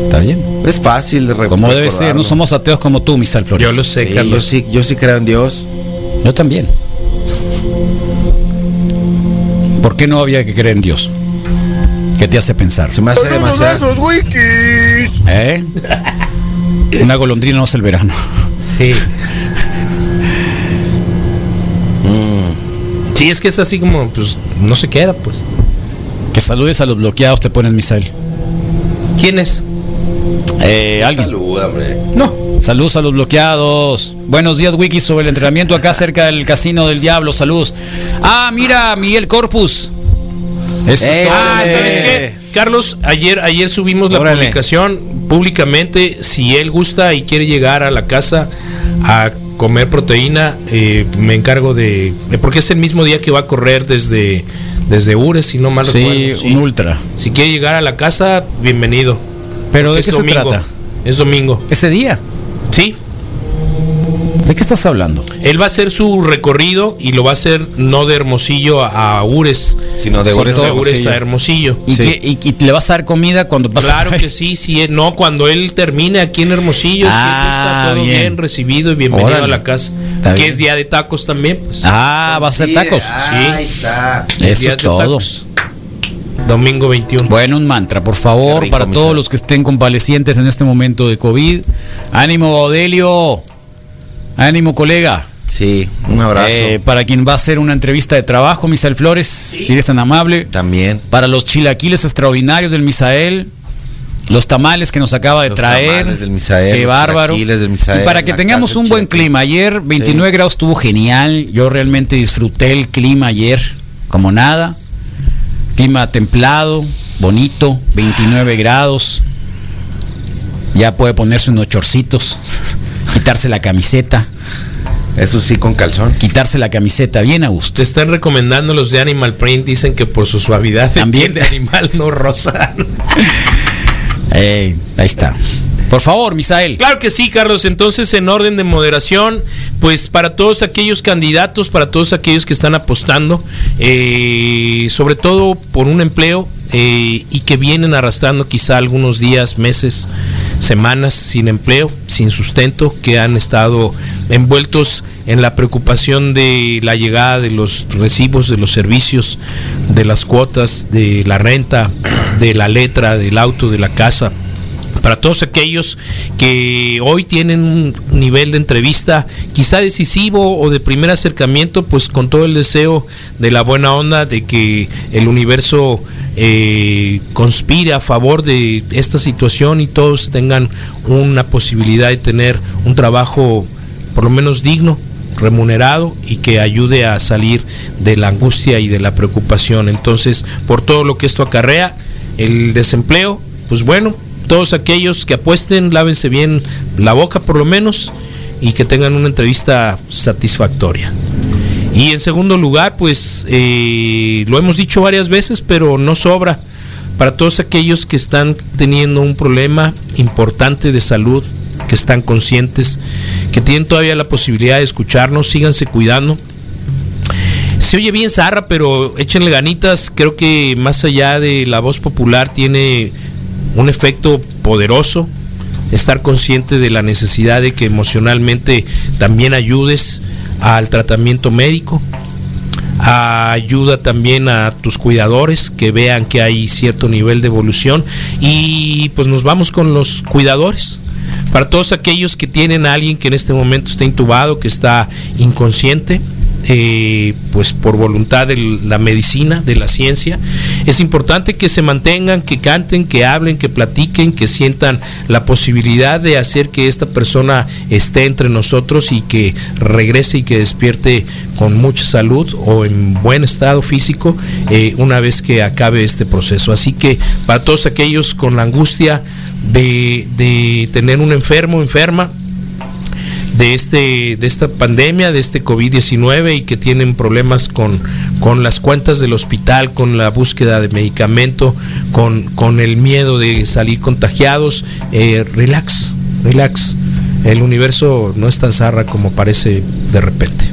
Está bien. Es fácil de Como debe ser, no somos ateos como tú, Misal Flores. Yo lo sé, Sí, yo Carlos. sí, yo sí creo en Dios. Yo también. ¿Por qué no había que creer en Dios? ¿Qué te hace pensar? Se me hace demasiado. ¿Eh? Una golondrina no es el verano. Sí. Sí, es que es así como, pues, no se queda, pues. Que saludes a los bloqueados, te ponen Misael. ¿Quién es? Eh, alguien. Saluda, hombre. No. Saludos a los bloqueados. Buenos días, Wiki, sobre el entrenamiento acá cerca del Casino del Diablo. Saludos. Ah, mira, Miguel Corpus. Eso es Eh, todo. Ah, ¿sabes qué? Carlos, ayer, ayer subimos la publicación públicamente. Si él gusta y quiere llegar a la casa a comer proteína, eh, me encargo de. Porque es el mismo día que va a correr desde, desde Ures, si no mal Sí, recuerdo. un ultra. Si quiere llegar a la casa, bienvenido. Pero ¿de es qué se domingo. trata? Es domingo. Ese día. Sí, ¿De qué estás hablando? él va a hacer su recorrido y lo va a hacer no de Hermosillo a, Ures, Sino de sino Ures a Hermosillo. a Hermosillo. ¿Y, Sí. qué- y- y le vas a dar comida cuando pase Claro que sí, sí, eh, no, cuando él termine aquí en Hermosillo, sí, Ah, está todo bien. bien. recibido y bienvenido Órale. a la casa. Está que bien. es día de tacos también, pues. Ah, va a ser Sí, tacos. Ahí está. Es Eso es todo. Domingo 21. Bueno, un mantra, por favor, rico, para todos los que estén convalecientes en este momento de COVID. Ánimo, Baudelio. Ánimo, colega. Sí, un abrazo. Eh, para quien va a hacer una entrevista de trabajo, Misael Flores, si eres tan amable. También. Para los chilaquiles extraordinarios del Misael. Los tamales que nos acaba de Los traer. tamales del Misael, Qué bárbaro. chilaquiles del Misael, y para que tengamos un buen clima. Ayer 29 grados estuvo genial. Yo realmente disfruté el clima ayer como nada. Clima templado, bonito, 29 grados. Ya puede ponerse unos chorcitos, quitarse la camiseta, Eso sí, con calzón. quitarse la camiseta bien a gusto. Te están recomendando los de Animal Print, dicen que por su suavidad de También. de animal no rosa. Ahí está. Por favor, Misael. Claro que sí, Carlos. Entonces, en orden de moderación, pues para todos aquellos candidatos, para todos aquellos que están apostando, eh, sobre todo por un empleo eh, y que vienen arrastrando quizá algunos días, meses, semanas sin empleo, sin sustento, que han estado envueltos en la preocupación de la llegada de los recibos, de los servicios, de las cuotas, de la renta, de la letra, del auto, de la casa. Para todos aquellos que hoy tienen un nivel de entrevista quizá decisivo o de primer acercamiento, pues con todo el deseo de la buena onda de que el universo eh, conspire a favor de esta situación y todos tengan una posibilidad de tener un trabajo por lo menos digno, remunerado y que ayude a salir de la angustia y de la preocupación. Entonces, por todo lo que esto acarrea, el desempleo, pues bueno, todos aquellos que apuesten, lávense bien la boca por lo menos y que tengan una entrevista satisfactoria. Y en segundo lugar, pues eh, lo hemos dicho varias veces, pero no sobra. Para todos aquellos que están teniendo un problema importante de salud, que están conscientes, que tienen todavía la posibilidad de escucharnos, síganse cuidando. Se oye bien zarra, pero échenle ganitas. Creo que más allá de la voz popular tiene un efecto poderoso. Estar consciente de la necesidad de que emocionalmente también ayudes al tratamiento médico. Ayuda también a tus cuidadores que vean que hay cierto nivel de evolución. Y pues nos vamos con los cuidadores. Para todos aquellos que tienen a alguien que en este momento está intubado, que está inconsciente, eh, pues por voluntad de la medicina, de la ciencia. Es importante que se mantengan, que canten, que hablen, que platiquen, que sientan la posibilidad de hacer que esta persona esté entre nosotros y que regrese y que despierte con mucha salud o en buen estado físico eh, una vez que acabe este proceso. Así que para todos aquellos con la angustia de, de tener un enfermo, enferma, de, este, de esta pandemia, de este COVID-19 y que tienen problemas con, con las cuentas del hospital, con la búsqueda de medicamento, con, con el miedo de salir contagiados. Eh, relax, relax. El universo no es tan zarra como parece de repente.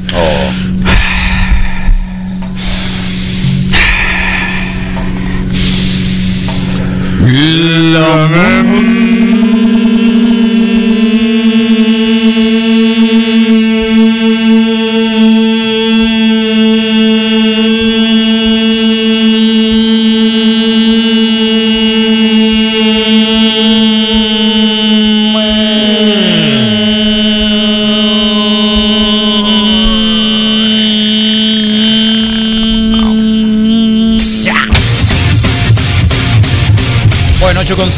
8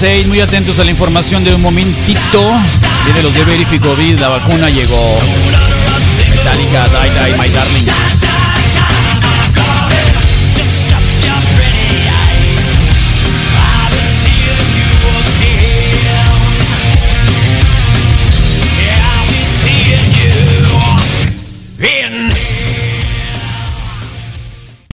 6, muy atentos a la información de un momentito. Viene los de Verifico Covid, la vacuna llegó. Metallica, Die Die, My Darling.